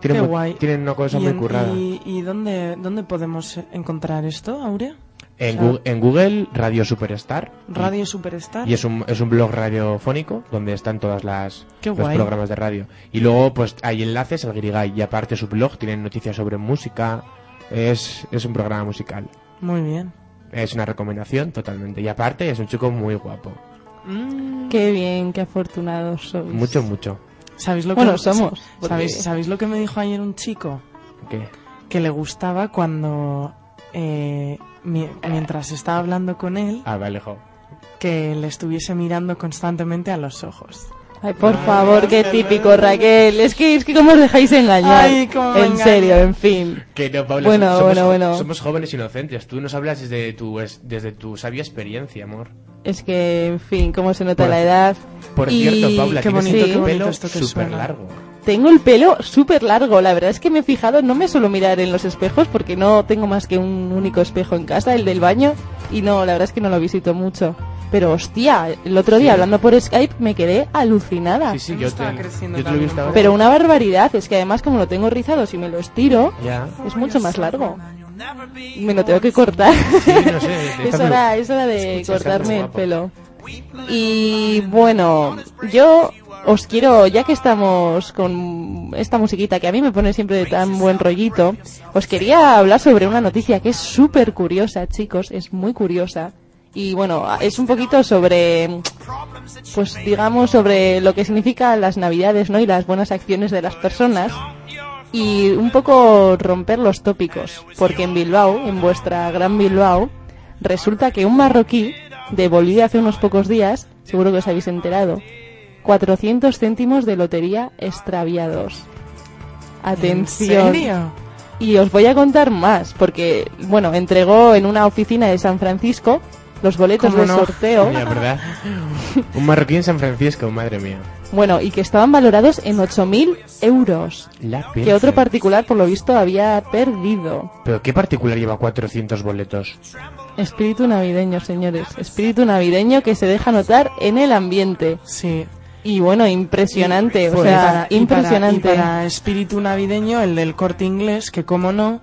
S4: Tienen,
S3: Qué guay.
S4: tienen una cosa
S3: ¿Y
S4: muy
S3: en-
S4: currada.
S3: ¿Y, y dónde, dónde podemos encontrar esto, Aurea?
S4: En,
S3: o sea-
S4: Gu- en Google, Radio Superstar.
S3: Radio Superstar.
S4: Y es un, es un blog radiofónico donde están todas las los programas de radio. Y luego pues hay enlaces al Guirigay y aparte su blog tienen noticias sobre música. Es, es un programa musical.
S3: Muy bien.
S4: Es una recomendación totalmente. Y aparte es un chico muy guapo.
S3: Mm.
S2: Qué bien, qué afortunados sois.
S4: Mucho, mucho.
S3: ¿Sabéis lo que
S2: Bueno, somos. porque-
S3: ¿sabéis, ¿Sabéis lo que me dijo ayer un chico?
S4: ¿Qué?
S3: Que le gustaba cuando, eh, mi- mientras estaba hablando con él,
S4: Ah, vale, jo.
S3: que le estuviese mirando constantemente a los ojos.
S2: Ay, por favor, qué típico, Raquel. Es que, es que cómo os dejáis engañar.
S3: Ay, cómo me
S2: en serio, en fin.
S4: Que no, Paula,
S2: Bueno,
S4: somos,
S2: bueno, bueno.
S4: somos jóvenes inocentes. Tú nos hablas desde tu, es- desde tu sabia experiencia, amor.
S2: Es que, en fin, cómo se nota
S4: Por-
S2: la edad.
S4: Por
S2: Y-
S4: cierto, Paula,
S3: qué
S4: tienes
S3: bonito,
S2: qué
S3: bonito
S4: pelo
S3: esto
S4: súper largo.
S2: Tengo el pelo súper largo. La verdad es que me he fijado, no me suelo mirar en los espejos porque no tengo más que un único espejo en casa, el del baño. Y no, la verdad es que no lo visito mucho. Pero hostia, el otro día
S4: Sí.
S2: hablando por Skype me quedé alucinada.
S4: Sí, sí, yo
S3: estaba
S4: te,
S3: creciendo
S4: yo te lo he
S3: también
S4: visto
S3: un
S4: ahora.
S2: Pero una barbaridad, es que además como lo tengo rizado, si me lo estiro,
S4: Ya.
S2: es mucho más largo. Me lo tengo que cortar.
S4: Sí, no sé,
S2: es, hora, es hora de cortarme el pelo. Y bueno, yo os quiero, ya que estamos con esta musiquita que a mí me pone siempre de tan buen rollito, os quería hablar sobre una noticia que es súper curiosa, chicos, es muy curiosa. Y bueno, es un poquito sobre, pues digamos, sobre lo que significa las navidades, ¿no? Y las buenas acciones de las personas. Y un poco romper los tópicos, porque en Bilbao, en vuestra gran Bilbao, resulta que un marroquí devolvió hace unos pocos días, seguro que os habéis enterado, 400 céntimos de lotería extraviados. Atención.
S3: ¿En serio?
S2: Y os voy a contar más, porque, bueno, entregó en una oficina de San Francisco los boletos
S3: ¿Cómo
S2: de
S3: no?
S2: sorteo.
S4: Mira, ¿verdad? Un marroquí en San Francisco, madre mía.
S2: Bueno, y que estaban valorados en 8.000 euros.
S4: La
S2: Que otro particular, por lo visto, había perdido.
S4: ¿Pero qué particular lleva 400 boletos?
S2: Espíritu navideño, señores. Espíritu navideño que se deja notar en el ambiente.
S3: Sí.
S2: Y bueno, impresionante. o
S3: Pues,
S2: sea,
S3: y para- y
S2: impresionante.
S3: Para, y para espíritu navideño, el del corte inglés, que como no,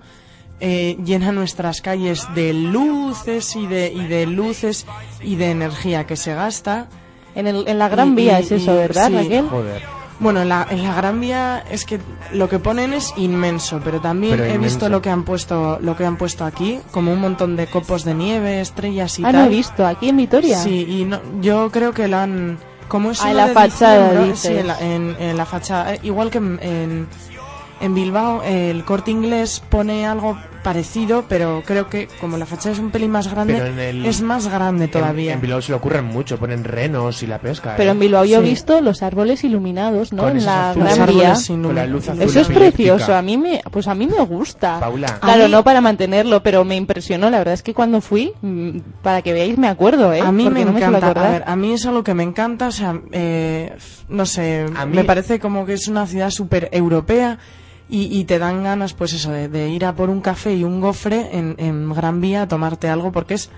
S3: eh, llena nuestras calles de luces y de, y de luces y de energía que se gasta.
S2: En, el- en la Gran
S3: Y-
S2: Vía
S3: y-
S2: es eso,
S3: y-
S2: ¿verdad,
S3: sí.
S2: Raquel?
S4: Joder.
S3: Bueno, en la, en la Gran Vía es que lo que ponen es inmenso, pero también
S4: Pero
S3: he
S4: inmenso.
S3: visto lo que han puesto, lo que han puesto aquí, como un montón de copos de nieve, estrellas y
S2: Ah,
S3: tal.
S2: no he visto. Aquí en Vitoria.
S3: Sí, y no, yo creo que lo han... Como es
S2: Ah, en la
S3: de
S2: fachada, dices.
S3: Sí, en la, en- en la fachada. Eh, Igual que en, en, en Bilbao, el corte inglés pone algo parecido, pero creo que como la fachada es un pelín más grande,
S4: el-
S3: es más grande todavía.
S4: En, en Bilbao se lo ocurren mucho, ponen renos y la pesca.
S2: Pero
S4: ¿eh?
S2: en Bilbao yo he
S3: Sí.
S2: visto los árboles iluminados, ¿no?
S4: Con
S2: en la Gran Vía.
S3: sin
S4: Con la
S3: lumi-
S4: luz azul
S2: Eso es precioso, a mí me, pues a mí me gusta.
S4: Paula.
S2: Claro,
S3: mí-
S2: no para mantenerlo, pero me impresionó. La verdad es que cuando fui, mm, para que veáis, me acuerdo, ¿eh?
S3: A mí
S2: Porque
S3: me
S2: no
S3: encanta, a ver, a mí es algo que me encanta, o sea, eh, no sé,
S4: A mí-
S3: me parece como que es una ciudad súper europea y, y te dan ganas, pues eso, de, de ir a por un café y un gofre en, en Gran Vía a tomarte algo porque es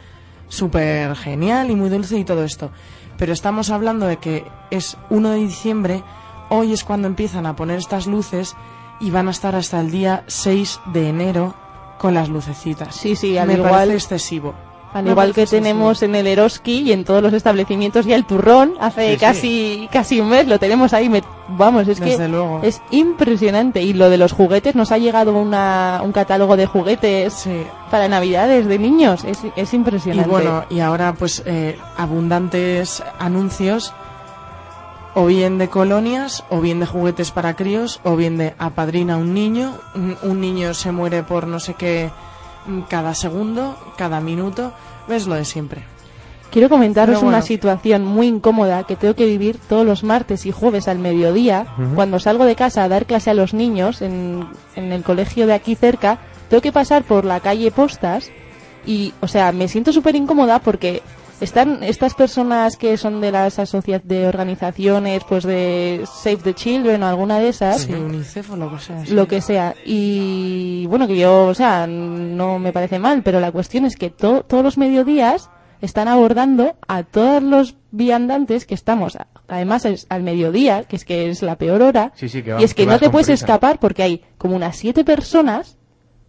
S3: súper genial y muy dulce y todo esto. Pero estamos hablando de que es 1 de diciembre, hoy es cuando empiezan a poner estas luces y van a estar hasta el día 6 de enero con las lucecitas.
S2: Sí, sí, al
S3: me
S2: igual-
S3: parece excesivo.
S2: Al igual que tenemos en el Eroski y en todos los establecimientos ya el turrón, hace
S4: Sí, sí.
S2: casi casi un mes lo tenemos ahí. me- vamos, es
S3: Desde
S2: que
S3: luego.
S2: es impresionante. Y lo de los juguetes, nos ha llegado una, un catálogo de juguetes
S3: Sí.
S2: para Navidades de niños. Es, es
S3: Y
S2: impresionante.
S3: bueno, y ahora pues eh, abundantes anuncios o bien de colonias, o bien de juguetes para críos, o bien de apadrina un niño, un, un niño se muere por no sé qué cada segundo, cada minuto, ves lo de siempre.
S2: Quiero comentaros
S3: bueno.
S2: una situación muy incómoda que tengo que vivir todos los martes y jueves al mediodía. Cuando salgo de casa a dar clase a los niños en, en el colegio de aquí cerca, tengo que pasar por la calle Postas y, o sea, me siento súper incómoda porque están estas personas que son de las asociaciones de organizaciones, pues de Save the Children o alguna de esas,
S3: Sí, UNICEF o lo que sea. sí.
S2: lo que sea. Y bueno, que yo, o sea, no me parece mal, pero la cuestión es que to- todos los mediodías están abordando a todos los viandantes que estamos, además es al mediodía, que es que es la peor hora,
S4: Sí, sí, que
S2: y es que
S4: que
S2: no te puedes
S4: prisa.
S2: escapar porque hay como unas siete personas,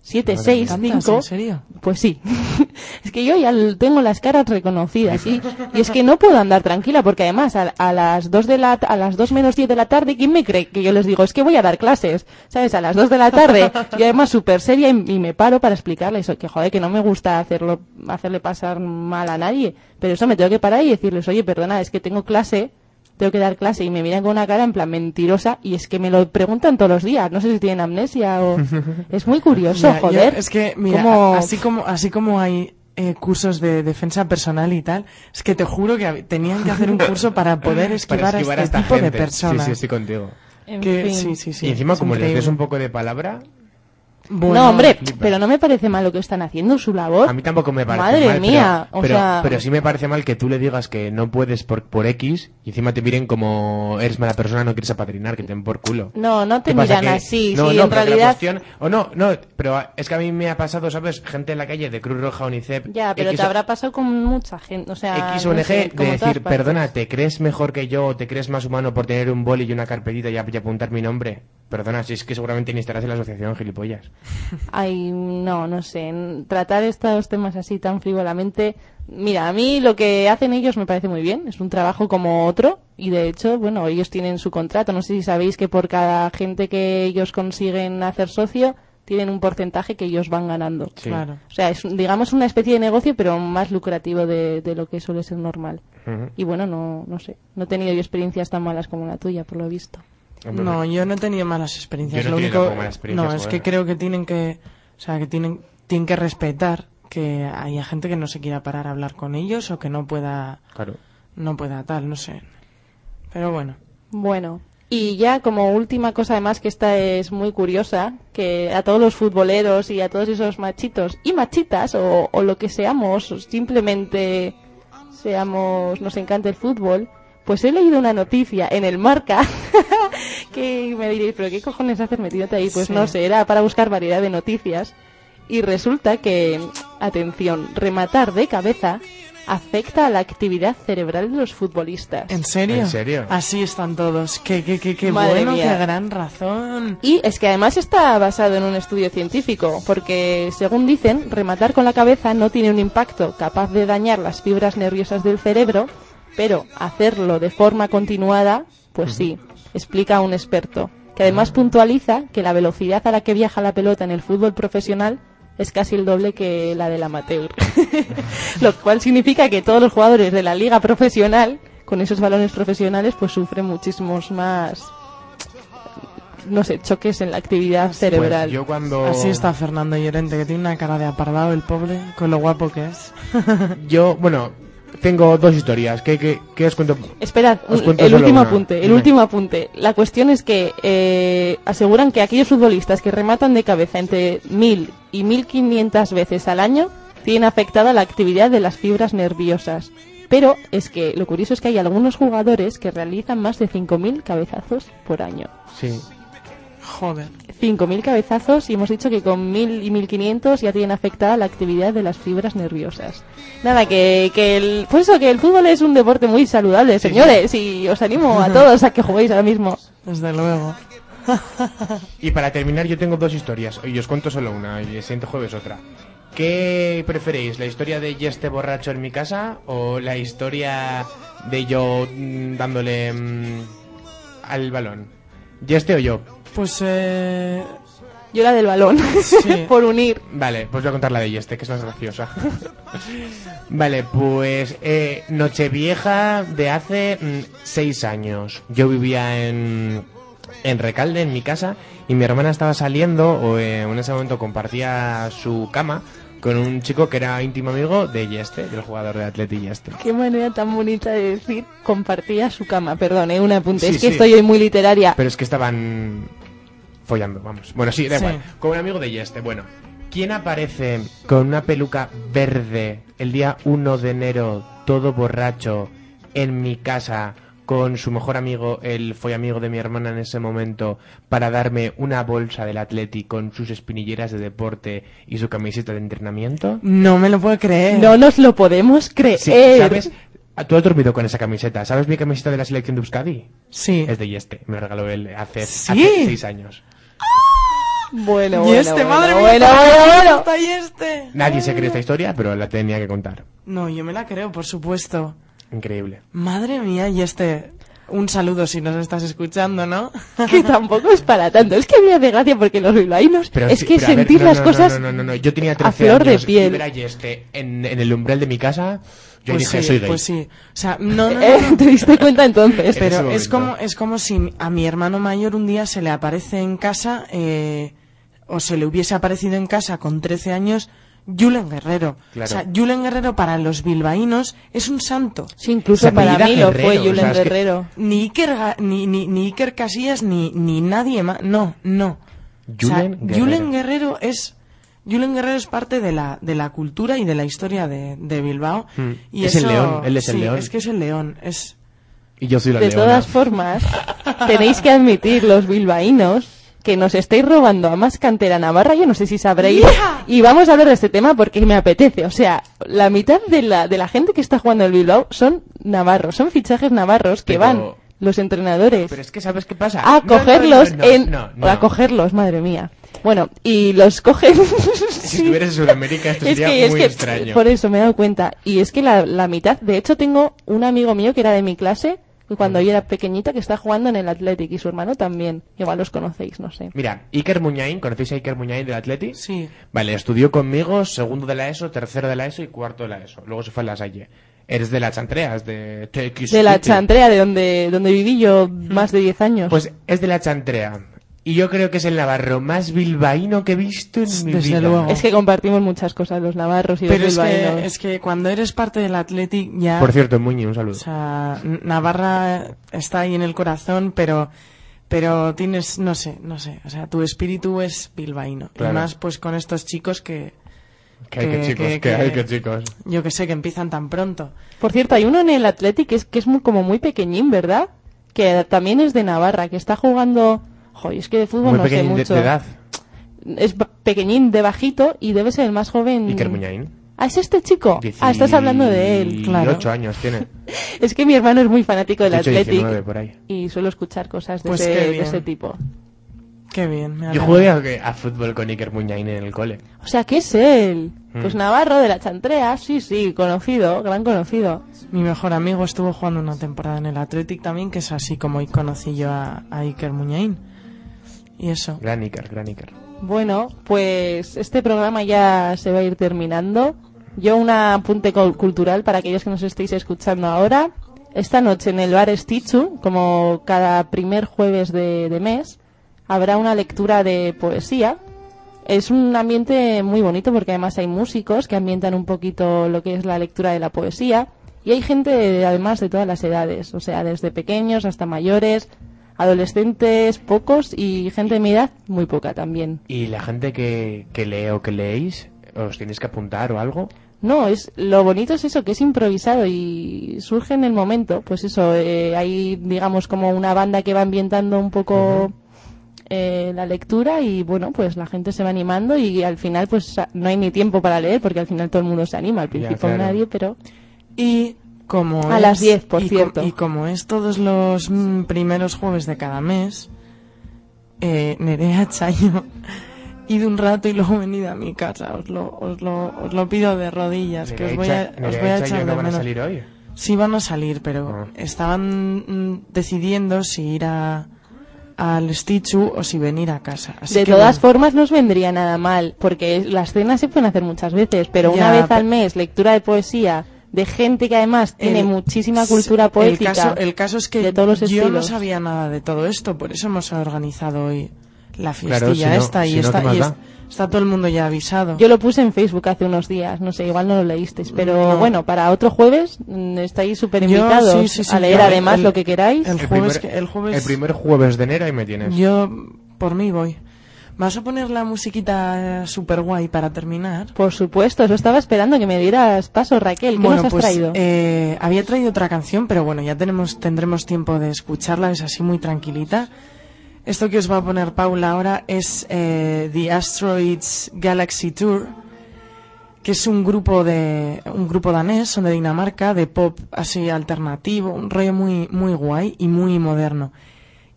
S2: siete,
S4: Madre
S2: seis,
S3: ¿Tantas,
S2: cinco,
S3: ¿En serio?
S2: pues sí. es que yo ya tengo las caras reconocidas, ¿sí? Y es que no puedo andar tranquila porque además a, a las dos de la, a las dos menos diez de la tarde, ¿quién me cree que yo les digo? Es que voy a dar clases, ¿sabes? A las dos de la tarde y además súper seria y, y me paro para explicarles que joder, que no me gusta hacerlo, hacerle pasar mal a nadie. Pero eso me tengo que parar y decirles, oye, perdona, es que tengo clase, tengo que dar clase y me miran con una cara en plan mentirosa y es que me lo preguntan todos los días. No sé si tienen amnesia o... es muy curioso,
S3: yo-
S2: joder.
S3: es que, mira,
S2: Cómo-
S3: a- así como, así como hay eh, cursos de defensa personal y tal, es que te juro que tenían que hacer un curso para poder esquivar,
S4: Para esquivar
S3: a este tipo de personas.
S4: Sí, sí, estoy contigo.
S2: En
S3: Que-
S2: fin.
S3: sí, sí, sí,
S4: y encima, como les des
S3: increíble.
S4: un poco de palabra,
S3: Bueno,
S2: no, hombre,
S4: flipas.
S2: pero no me parece mal lo que están haciendo, su labor.
S4: a mí tampoco me parece
S2: Madre
S4: mal.
S2: mía,
S4: pero,
S2: o
S4: pero,
S2: sea-
S4: pero sí me parece mal que tú le digas que no puedes por, por X y encima te miren como eres mala persona, no quieres apadrinar, que te den por culo.
S2: No, no te miran
S4: Que-
S2: así.
S4: no,
S2: sí,
S4: no,
S2: en realidad.
S4: cuestión- o no, no, pero es que a mí me ha pasado, ¿sabes? Gente en la calle de Cruz Roja, UNICEF.
S2: Ya, pero
S4: X
S2: te habrá pasado con mucha gente. O sea,
S4: X
S2: no
S4: ONG
S2: sé, como
S4: de decir, perdona, ¿te crees mejor que yo o te crees más humano por tener un boli y una carpetita y, y apuntar mi nombre? Perdona, si es que seguramente ni estarás en la asociación, gilipollas.
S2: Ay, no, no sé. en- Tratar estos temas así tan frívolamente. Mira, a mí lo que hacen ellos me parece muy bien. Es un trabajo como otro. Y de hecho, bueno, ellos tienen su contrato. No sé si sabéis que por cada gente que ellos consiguen hacer socio, tienen un porcentaje que ellos van ganando.
S4: Sí.
S3: Claro.
S2: O sea, es digamos una especie de negocio, pero más lucrativo de, de lo que suele ser normal. Y bueno, no, no sé. No he tenido yo experiencias tan malas como la tuya, por lo visto.
S3: No, yo no he tenido malas experiencias.
S4: Yo no
S3: Lo único,
S4: tampoco malas experiencias,
S3: no, es
S4: joder.
S3: que creo que tienen que, o sea, que tienen, tienen que respetar que haya gente que no se quiera parar a hablar con ellos o que no pueda,
S4: Claro.
S3: no pueda tal, no sé. Pero bueno.
S2: Bueno, y ya como última cosa además que esta es muy curiosa, que a todos los futboleros y a todos esos machitos y machitas o, o lo que seamos, simplemente seamos, nos encanta el fútbol, pues he leído una noticia en el Marca que me diréis, pero ¿qué cojones haces metiéndote ahí? Pues
S3: Sí.
S2: no sé, era para buscar variedad de noticias y resulta que, atención, rematar de cabeza afecta a la actividad cerebral de los futbolistas.
S3: ¿En serio?
S4: ¿En serio?
S3: Así están todos. Qué, qué, qué, qué
S2: Madre
S3: bueno,
S2: mía.
S3: qué gran razón.
S2: Y es que además está basado en un estudio científico, porque según dicen, rematar con la cabeza no tiene un impacto capaz de dañar las fibras nerviosas del cerebro, pero hacerlo de forma continuada, pues sí, explica un experto, que además puntualiza que la velocidad a la que viaja la pelota en el fútbol profesional es casi el doble que la del amateur. Lo cual significa que todos los jugadores de la liga profesional, con esos balones profesionales, pues sufren muchísimos más no sé, choques en la actividad cerebral.
S4: Pues yo cuando...
S3: Así está Fernando Llorente, que tiene una cara de apardado el pobre, con lo guapo que es.
S4: Yo, bueno, tengo dos historias. ¿Qué, qué, qué os cuento?
S2: Esperad,
S4: Os
S2: un-
S4: cuento
S2: el último
S4: una.
S2: apunte, el
S4: Dime.
S2: último apunte. La cuestión es que eh, aseguran que aquellos futbolistas que rematan de cabeza entre 1000 y 1500 veces al año tienen afectada la actividad de las fibras nerviosas. Pero es que lo curioso es que hay algunos jugadores que realizan más de 5000 cabezazos por año.
S4: Sí.
S3: Joder.
S2: 5.000 cabezazos y hemos dicho que con 1.000 y 1.500 ya tienen afectada la actividad de las fibras nerviosas. Nada, que, que el, pues eso, que el fútbol es un deporte muy saludable, señores, y os animo a todos a que juguéis ahora mismo.
S3: Desde luego.
S4: Y para terminar, yo tengo dos historias. Y os cuento solo una, y el siguiente jueves otra. ¿Qué preferéis? ¿La historia de Yeste borracho en mi casa o la historia de yo mm, dándole mm, al balón? ¿Yeste o yo?
S3: Pues, eh...
S2: Yo la del balón,
S3: Sí.
S2: por unir.
S4: Vale, pues voy a contar la de Yeste, que es más graciosa. vale, pues eh, Nochevieja de hace mm, seis años. Yo vivía en, en Recalde, en mi casa, y mi hermana estaba saliendo, o eh, en ese momento compartía su cama con un chico que era íntimo amigo de Yeste, del jugador de Atleti Yeste.
S2: Qué manera tan bonita de decir compartía su cama. Perdón, eh, un apunte.
S4: Sí,
S2: es que
S4: sí.
S2: estoy hoy muy literaria.
S4: Pero es que estaban follando, vamos. Bueno, sí, da
S3: Sí.
S4: igual. Con un amigo de Yeste. Bueno, ¿quién aparece con una peluca verde el día 1 de enero, todo borracho, en mi casa, con su mejor amigo, el amigo de mi hermana en ese momento, para darme una bolsa del Atleti con sus espinilleras de deporte y su camiseta de entrenamiento?
S3: No me lo puedo creer.
S2: No nos lo podemos creer.
S4: Sí, ¿sabes? Tú has dormido con esa camiseta. ¿Sabes mi camiseta de la selección de Euskadi?
S3: Sí.
S4: Es de Yeste. Me lo regaló él hace,
S3: ¿Sí?
S4: hace seis años.
S2: Bueno,
S3: y
S2: bueno,
S3: este,
S2: bueno,
S3: madre
S2: bueno,
S3: mía,
S2: bueno, bueno.
S3: está y este.
S4: Nadie se cree esta historia, pero la tenía que contar.
S3: No, yo me la creo, por supuesto.
S4: Increíble.
S3: Madre mía, y este... Un saludo si nos estás escuchando, ¿no?
S2: Que tampoco es para tanto. Es que me hace gracia porque los bilbaínos
S4: Pero
S2: es
S4: sí,
S2: que
S4: pero a ver,
S2: sentir
S4: no,
S2: las
S4: no,
S2: cosas
S4: No, no, no, no, Yo tenía
S2: a
S4: 13
S2: flor de
S4: años
S2: piel.
S4: y ver a Yeste en, en el umbral de mi casa. Yo
S3: pues
S4: dije,
S3: sí,
S4: soy gay.
S3: pues sí. O sea, no, no, no,
S2: Eh,
S3: no.
S2: ¿Te diste cuenta entonces?
S4: En
S3: Pero es como, es como si a mi hermano mayor un día se le aparece en casa, eh, o se le hubiese aparecido en casa con 13 años, Julen Guerrero.
S4: Claro.
S3: O sea, Julen Guerrero para los bilbaínos es un santo.
S2: Sí, incluso para mí lo fue
S4: o
S2: Julen
S4: sea, es que-
S2: Guerrero.
S3: Ni Iker, Ga- ni, ni, ni Iker Casillas, ni, ni nadie más. No, no. O sea,
S4: Julen Guerrero.
S3: Julen Guerrero es... Julen Guerrero es parte de la, de la cultura y de la historia de, de Bilbao.
S4: Mm.
S3: Y
S4: Es el león, él es el león.
S3: Es que es el león. Es,
S4: Y yo soy la
S2: De
S4: leona.
S2: todas formas, tenéis que admitir los bilbaínos que nos estáis robando a más cantera navarra, yo no sé si sabréis. Y vamos a hablar de este tema porque me apetece. O sea, la mitad de la, de la gente que está jugando el Bilbao son navarros, son fichajes navarros que
S4: Pero-
S2: van los entrenadores
S4: Pero es que ¿sabes qué pasa?
S2: a
S4: No,
S2: cogerlos
S4: no, no,
S2: en...
S4: no, no.
S2: A cogerlos, madre mía. Bueno, y los cogen...
S4: Si estuvieras en Sudamérica esto
S2: es
S4: sería
S2: que, es
S4: muy
S2: que
S4: extraño.
S2: por eso me he dado cuenta. Y es que la, la mitad, de hecho tengo un amigo mío que era de mi clase, que cuando yo era pequeñita, que está jugando en el Athletic y su hermano también. Igual los conocéis, no sé.
S4: Mira, Iker Muñain, ¿conocéis a Iker Muñain del Atleti?
S3: sí.
S4: Vale, estudió conmigo segundo de la ESO, tercero de la ESO y cuarto de la ESO. Luego se fue a la Salle. Eres de la Chantrea, es de TX
S2: De la chantrea, de donde, donde viví yo más de 10 años.
S4: Pues es de la Chantrea. Y yo creo que es el navarro más bilbaíno que he visto en mi
S3: Desde
S4: vida.
S3: luego.
S2: es que compartimos muchas cosas, los navarros y
S3: Pero
S2: los
S3: es
S2: bilbaínos.
S3: que, es que cuando eres parte del Athletic ya...
S4: Por cierto, Muñi, un saludo.
S3: O sea, Navarra está ahí en el corazón, pero pero tienes, no sé, no sé, o sea, tu espíritu es bilbaíno.
S4: Claro.
S3: Y más pues con estos chicos que,
S4: Que hay que, chicos, que, hay que chicos.
S3: Yo que sé, que empiezan tan pronto.
S2: Por cierto, hay uno en el Athletic que es, que es muy, como muy pequeñín, ¿verdad? Que también es de Navarra, que está jugando... Joder, es que de fútbol
S4: Muy
S2: no sé
S4: pequeño de,
S2: mucho.
S4: de edad.
S2: Es pequeñín, de bajito, y debe ser el más joven.
S4: Iker Muñain.
S2: Ah, ¿es este chico? Ah, estás hablando de él, claro.
S4: 18 años tiene.
S2: Es que mi hermano es muy fanático del
S4: 18,
S2: Athletic
S4: 19 por ahí.
S2: y suelo escuchar cosas de,
S3: Pues
S2: ese, de ese tipo.
S3: Qué bien, me
S4: Yo jugué a, a fútbol con Iker Muñain en el cole.
S2: O sea, ¿qué es él?
S4: Mm.
S2: Pues Navarro de la Chantrea, sí, sí, conocido, gran conocido.
S3: Mi mejor amigo estuvo jugando una temporada en el Athletic también, que es así como hoy conocí yo a, a Iker Muñain. Y eso.
S4: Gran Iker, gran Iker.
S2: Bueno, pues este programa ya se va a ir terminando. Yo un apunte cul- cultural para aquellos que nos estéis escuchando ahora. Esta noche en el bar Stichu, como cada primer jueves de, de mes, habrá una lectura de poesía. Es un ambiente muy bonito porque además hay músicos que ambientan un poquito lo que es la lectura de la poesía y hay gente de- además de todas las edades, o sea, desde pequeños hasta mayores, adolescentes pocos y gente de mi edad muy poca también.
S4: Y la gente que, que lee o que leéis, ¿os tenéis que apuntar o algo?
S2: No, es lo bonito es eso, que es improvisado y surge en el momento. Pues eso, eh, hay, digamos, como una banda que va ambientando un poco eh, la lectura y bueno, pues la gente se va animando y al final pues a- no hay ni tiempo para leer porque al final todo el mundo se anima. Al principio
S4: claro.
S2: nadie, pero
S3: Y como
S2: A
S3: es-
S2: las 10, por
S3: y
S2: cierto.
S3: y como es todos los mm, primeros jueves de cada mes, eh, Nerea Chayo, id un rato y luego venid a mi casa. Os lo, os lo, os lo pido de rodillas, que os voy a,
S4: Nerea
S3: os voy a echar de
S4: no van a
S3: menos.
S4: salir hoy.
S3: Sí van a salir, pero
S4: Ah.
S3: estaban mm, decidiendo si ir a al Stichu o si venir a casa. Así
S2: de
S3: que
S2: todas
S3: bueno.
S2: formas no os vendría nada mal porque las cenas se pueden hacer muchas veces, pero
S3: Ya,
S2: una vez al mes lectura de poesía de gente que además tiene
S3: El-
S2: muchísima cultura
S3: el
S2: poética.
S3: caso, el caso es que
S2: de todos los
S3: yo no sabía nada de todo esto, por eso hemos organizado hoy la
S4: Claro,
S3: fiestilla
S4: si no-
S3: esta y,
S4: si no,
S3: está,
S4: ¿qué más
S3: y es-
S4: da?
S3: está todo el mundo ya avisado.
S2: Yo lo puse en Facebook hace unos días, no sé, igual no lo leísteis, pero
S3: No.
S2: bueno, para otro jueves mm, estáis súper invitados
S3: sí, sí, sí,
S2: a leer
S3: yo-
S2: además
S3: el-
S2: lo que queráis.
S3: el- jueves el jueves-
S4: el primer jueves de enero ahí me tienes.
S3: Yo, por mí, voy. ¿Vas a poner la musiquita super guay para terminar?
S2: Por supuesto, eso estaba esperando que me dieras paso, Raquel. ¿Qué nos has
S3: pues
S2: traído?
S3: eh, había traído otra canción, pero bueno, ya tenemos, tendremos tiempo de escucharla, es así muy tranquilita. Esto que os va a poner Paula ahora es eh, The Asteroids Galaxy Tour, que es un grupo de un grupo danés, son de Dinamarca, de pop así alternativo, un rollo muy muy guay y muy moderno.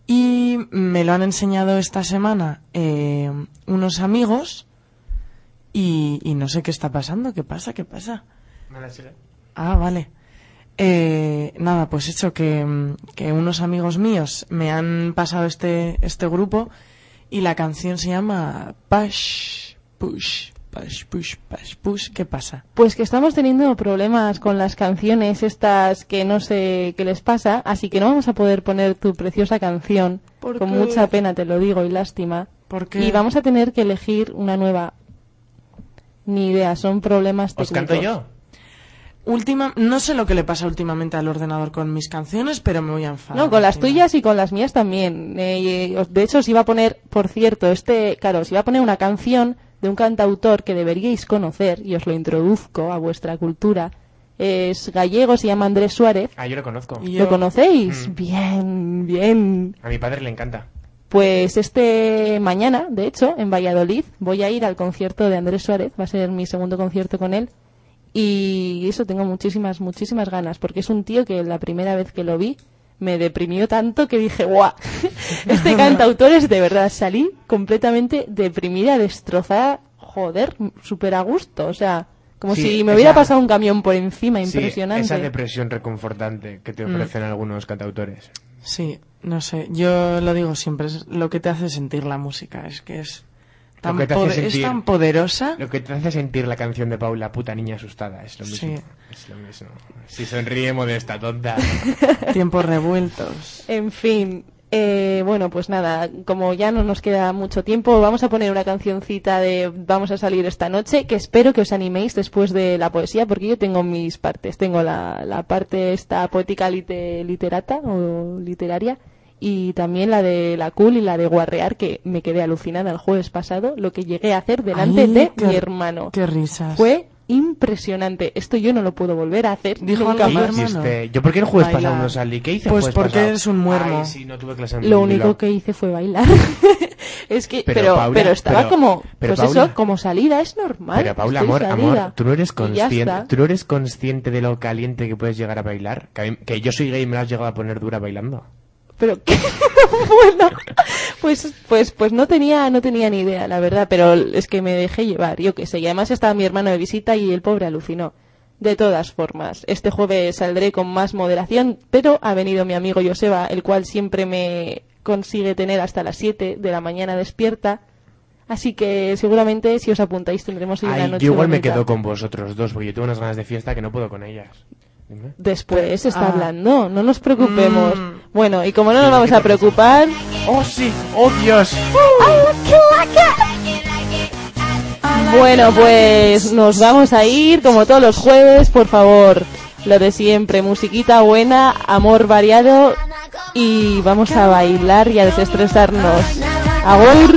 S3: Y me lo han enseñado esta semana eh, unos amigos y, y no sé qué está pasando, qué pasa, qué pasa. Ah, vale. Eh, nada, pues hecho que, que unos amigos míos me han pasado este, este grupo y la canción se llama Push, Push, Push, Push, Push, Push. ¿Qué pasa?
S2: Pues que estamos teniendo problemas con las canciones estas que no sé qué les pasa, así que no vamos a poder poner tu preciosa canción.
S3: ¿Por
S2: con
S3: qué?
S2: mucha pena te lo digo y lástima.
S3: Porque
S2: Y vamos a tener que elegir una nueva. Ni idea, son problemas
S4: ¿Os
S2: técnicos.
S4: canto yo?
S3: Última, no sé lo que le pasa últimamente al ordenador con mis canciones, pero me voy a enfadar.
S2: No, con las tuyas y con las mías también. Eh, os- de hecho, os iba a poner, por cierto, este, claro, os iba a poner una canción de un cantautor que deberíais conocer y os lo introduzco a vuestra cultura. Es gallego, se llama Andrés Suárez.
S4: Ah, yo lo conozco.
S3: Y yo-
S2: ¿Lo conocéis?
S4: Mm.
S2: Bien, bien.
S4: A mi padre le encanta.
S2: Pues este mañana, de hecho, en Valladolid, voy a ir al concierto de Andrés Suárez. Va a ser mi segundo concierto con él. Y eso tengo muchísimas, muchísimas ganas, porque es un tío que la primera vez que lo vi me deprimió tanto que dije, ¡guau! Este cantautor es de verdad. Salí completamente deprimida, destrozada, joder, súper a gusto. O sea, como
S4: Sí,
S2: si me hubiera
S4: esa-
S2: pasado un camión por encima,
S4: Sí,
S2: impresionante.
S4: esa depresión reconfortante que te
S3: Mm.
S4: ofrecen algunos cantautores.
S3: Sí, no sé, yo lo digo siempre, es lo que te hace sentir la música, es que es tan,
S4: que te hace
S3: pode- es
S4: sentir-
S3: tan poderosa.
S4: Lo que te hace sentir la canción de Paula, puta niña asustada, es lo mismo.
S3: Sí.
S4: Es lo mismo. Si sonríe modesta tonta.
S3: Tiempos revueltos.
S2: En fin, eh, bueno, pues nada, como ya no nos queda mucho tiempo, vamos a poner una cancioncita de Vamos a salir esta noche, que espero que os animéis después de la poesía, porque yo tengo mis partes. Tengo la, la parte esta poética lite- literata o literaria y también la de la cool y la de guarrear que me quedé alucinada el jueves pasado lo que llegué a hacer delante
S3: Ay,
S2: de
S3: qué-
S2: mi hermano.
S3: Qué risas.
S2: Fue impresionante. Esto yo no lo puedo volver a hacer
S3: Dijo
S2: nunca
S3: algo
S4: ¿Qué
S3: tu
S2: más.
S3: hermano?
S4: hiciste? Yo, ¿por qué el jueves
S3: Bailar.
S4: pasado no salí? ¿Qué hice
S3: Pues
S4: jueves
S3: porque
S4: pasado?
S3: eres un muermo.
S4: Ay, sí, no tuve clase en
S2: Lo
S4: Bilbao.
S2: único que hice fue bailar. es que,
S4: Pero,
S2: pero,
S4: Paula,
S2: pero estaba
S4: pero-
S2: como,
S4: pero,
S2: pues
S4: Paula-
S2: eso, como salida, es normal.
S4: Pero Paula, amor,
S2: salida.
S4: amor, tú no eres consciente, tú no eres consciente de lo caliente que puedes llegar a bailar, que, que yo soy gay y me lo has llegado a poner dura bailando.
S2: Pero qué bueno, pues, pues, pues no tenía, no tenía ni idea, la verdad, pero es que me dejé llevar, yo qué sé, y además estaba mi hermano de visita y el pobre alucinó. De todas formas, este jueves saldré con más moderación, pero ha venido mi amigo Joseba, el cual siempre me consigue tener hasta las 7 de la mañana despierta. Así que seguramente si os apuntáis tendremos hoy una
S4: Ay,
S2: noche
S4: yo igual me quedo con vosotros dos, porque yo tengo unas ganas de fiesta que no puedo con ellas.
S2: Después está
S3: Ah.
S2: hablando, no nos preocupemos.
S3: Mm.
S2: Bueno, y como no nos vamos a preocupar,
S4: ¡Oh, sí! ¡Oh, Dios!
S2: Bueno, pues nos vamos a ir como todos los jueves, por favor. Lo de siempre, musiquita buena, amor variado y vamos a bailar y a desestresarnos. Agur.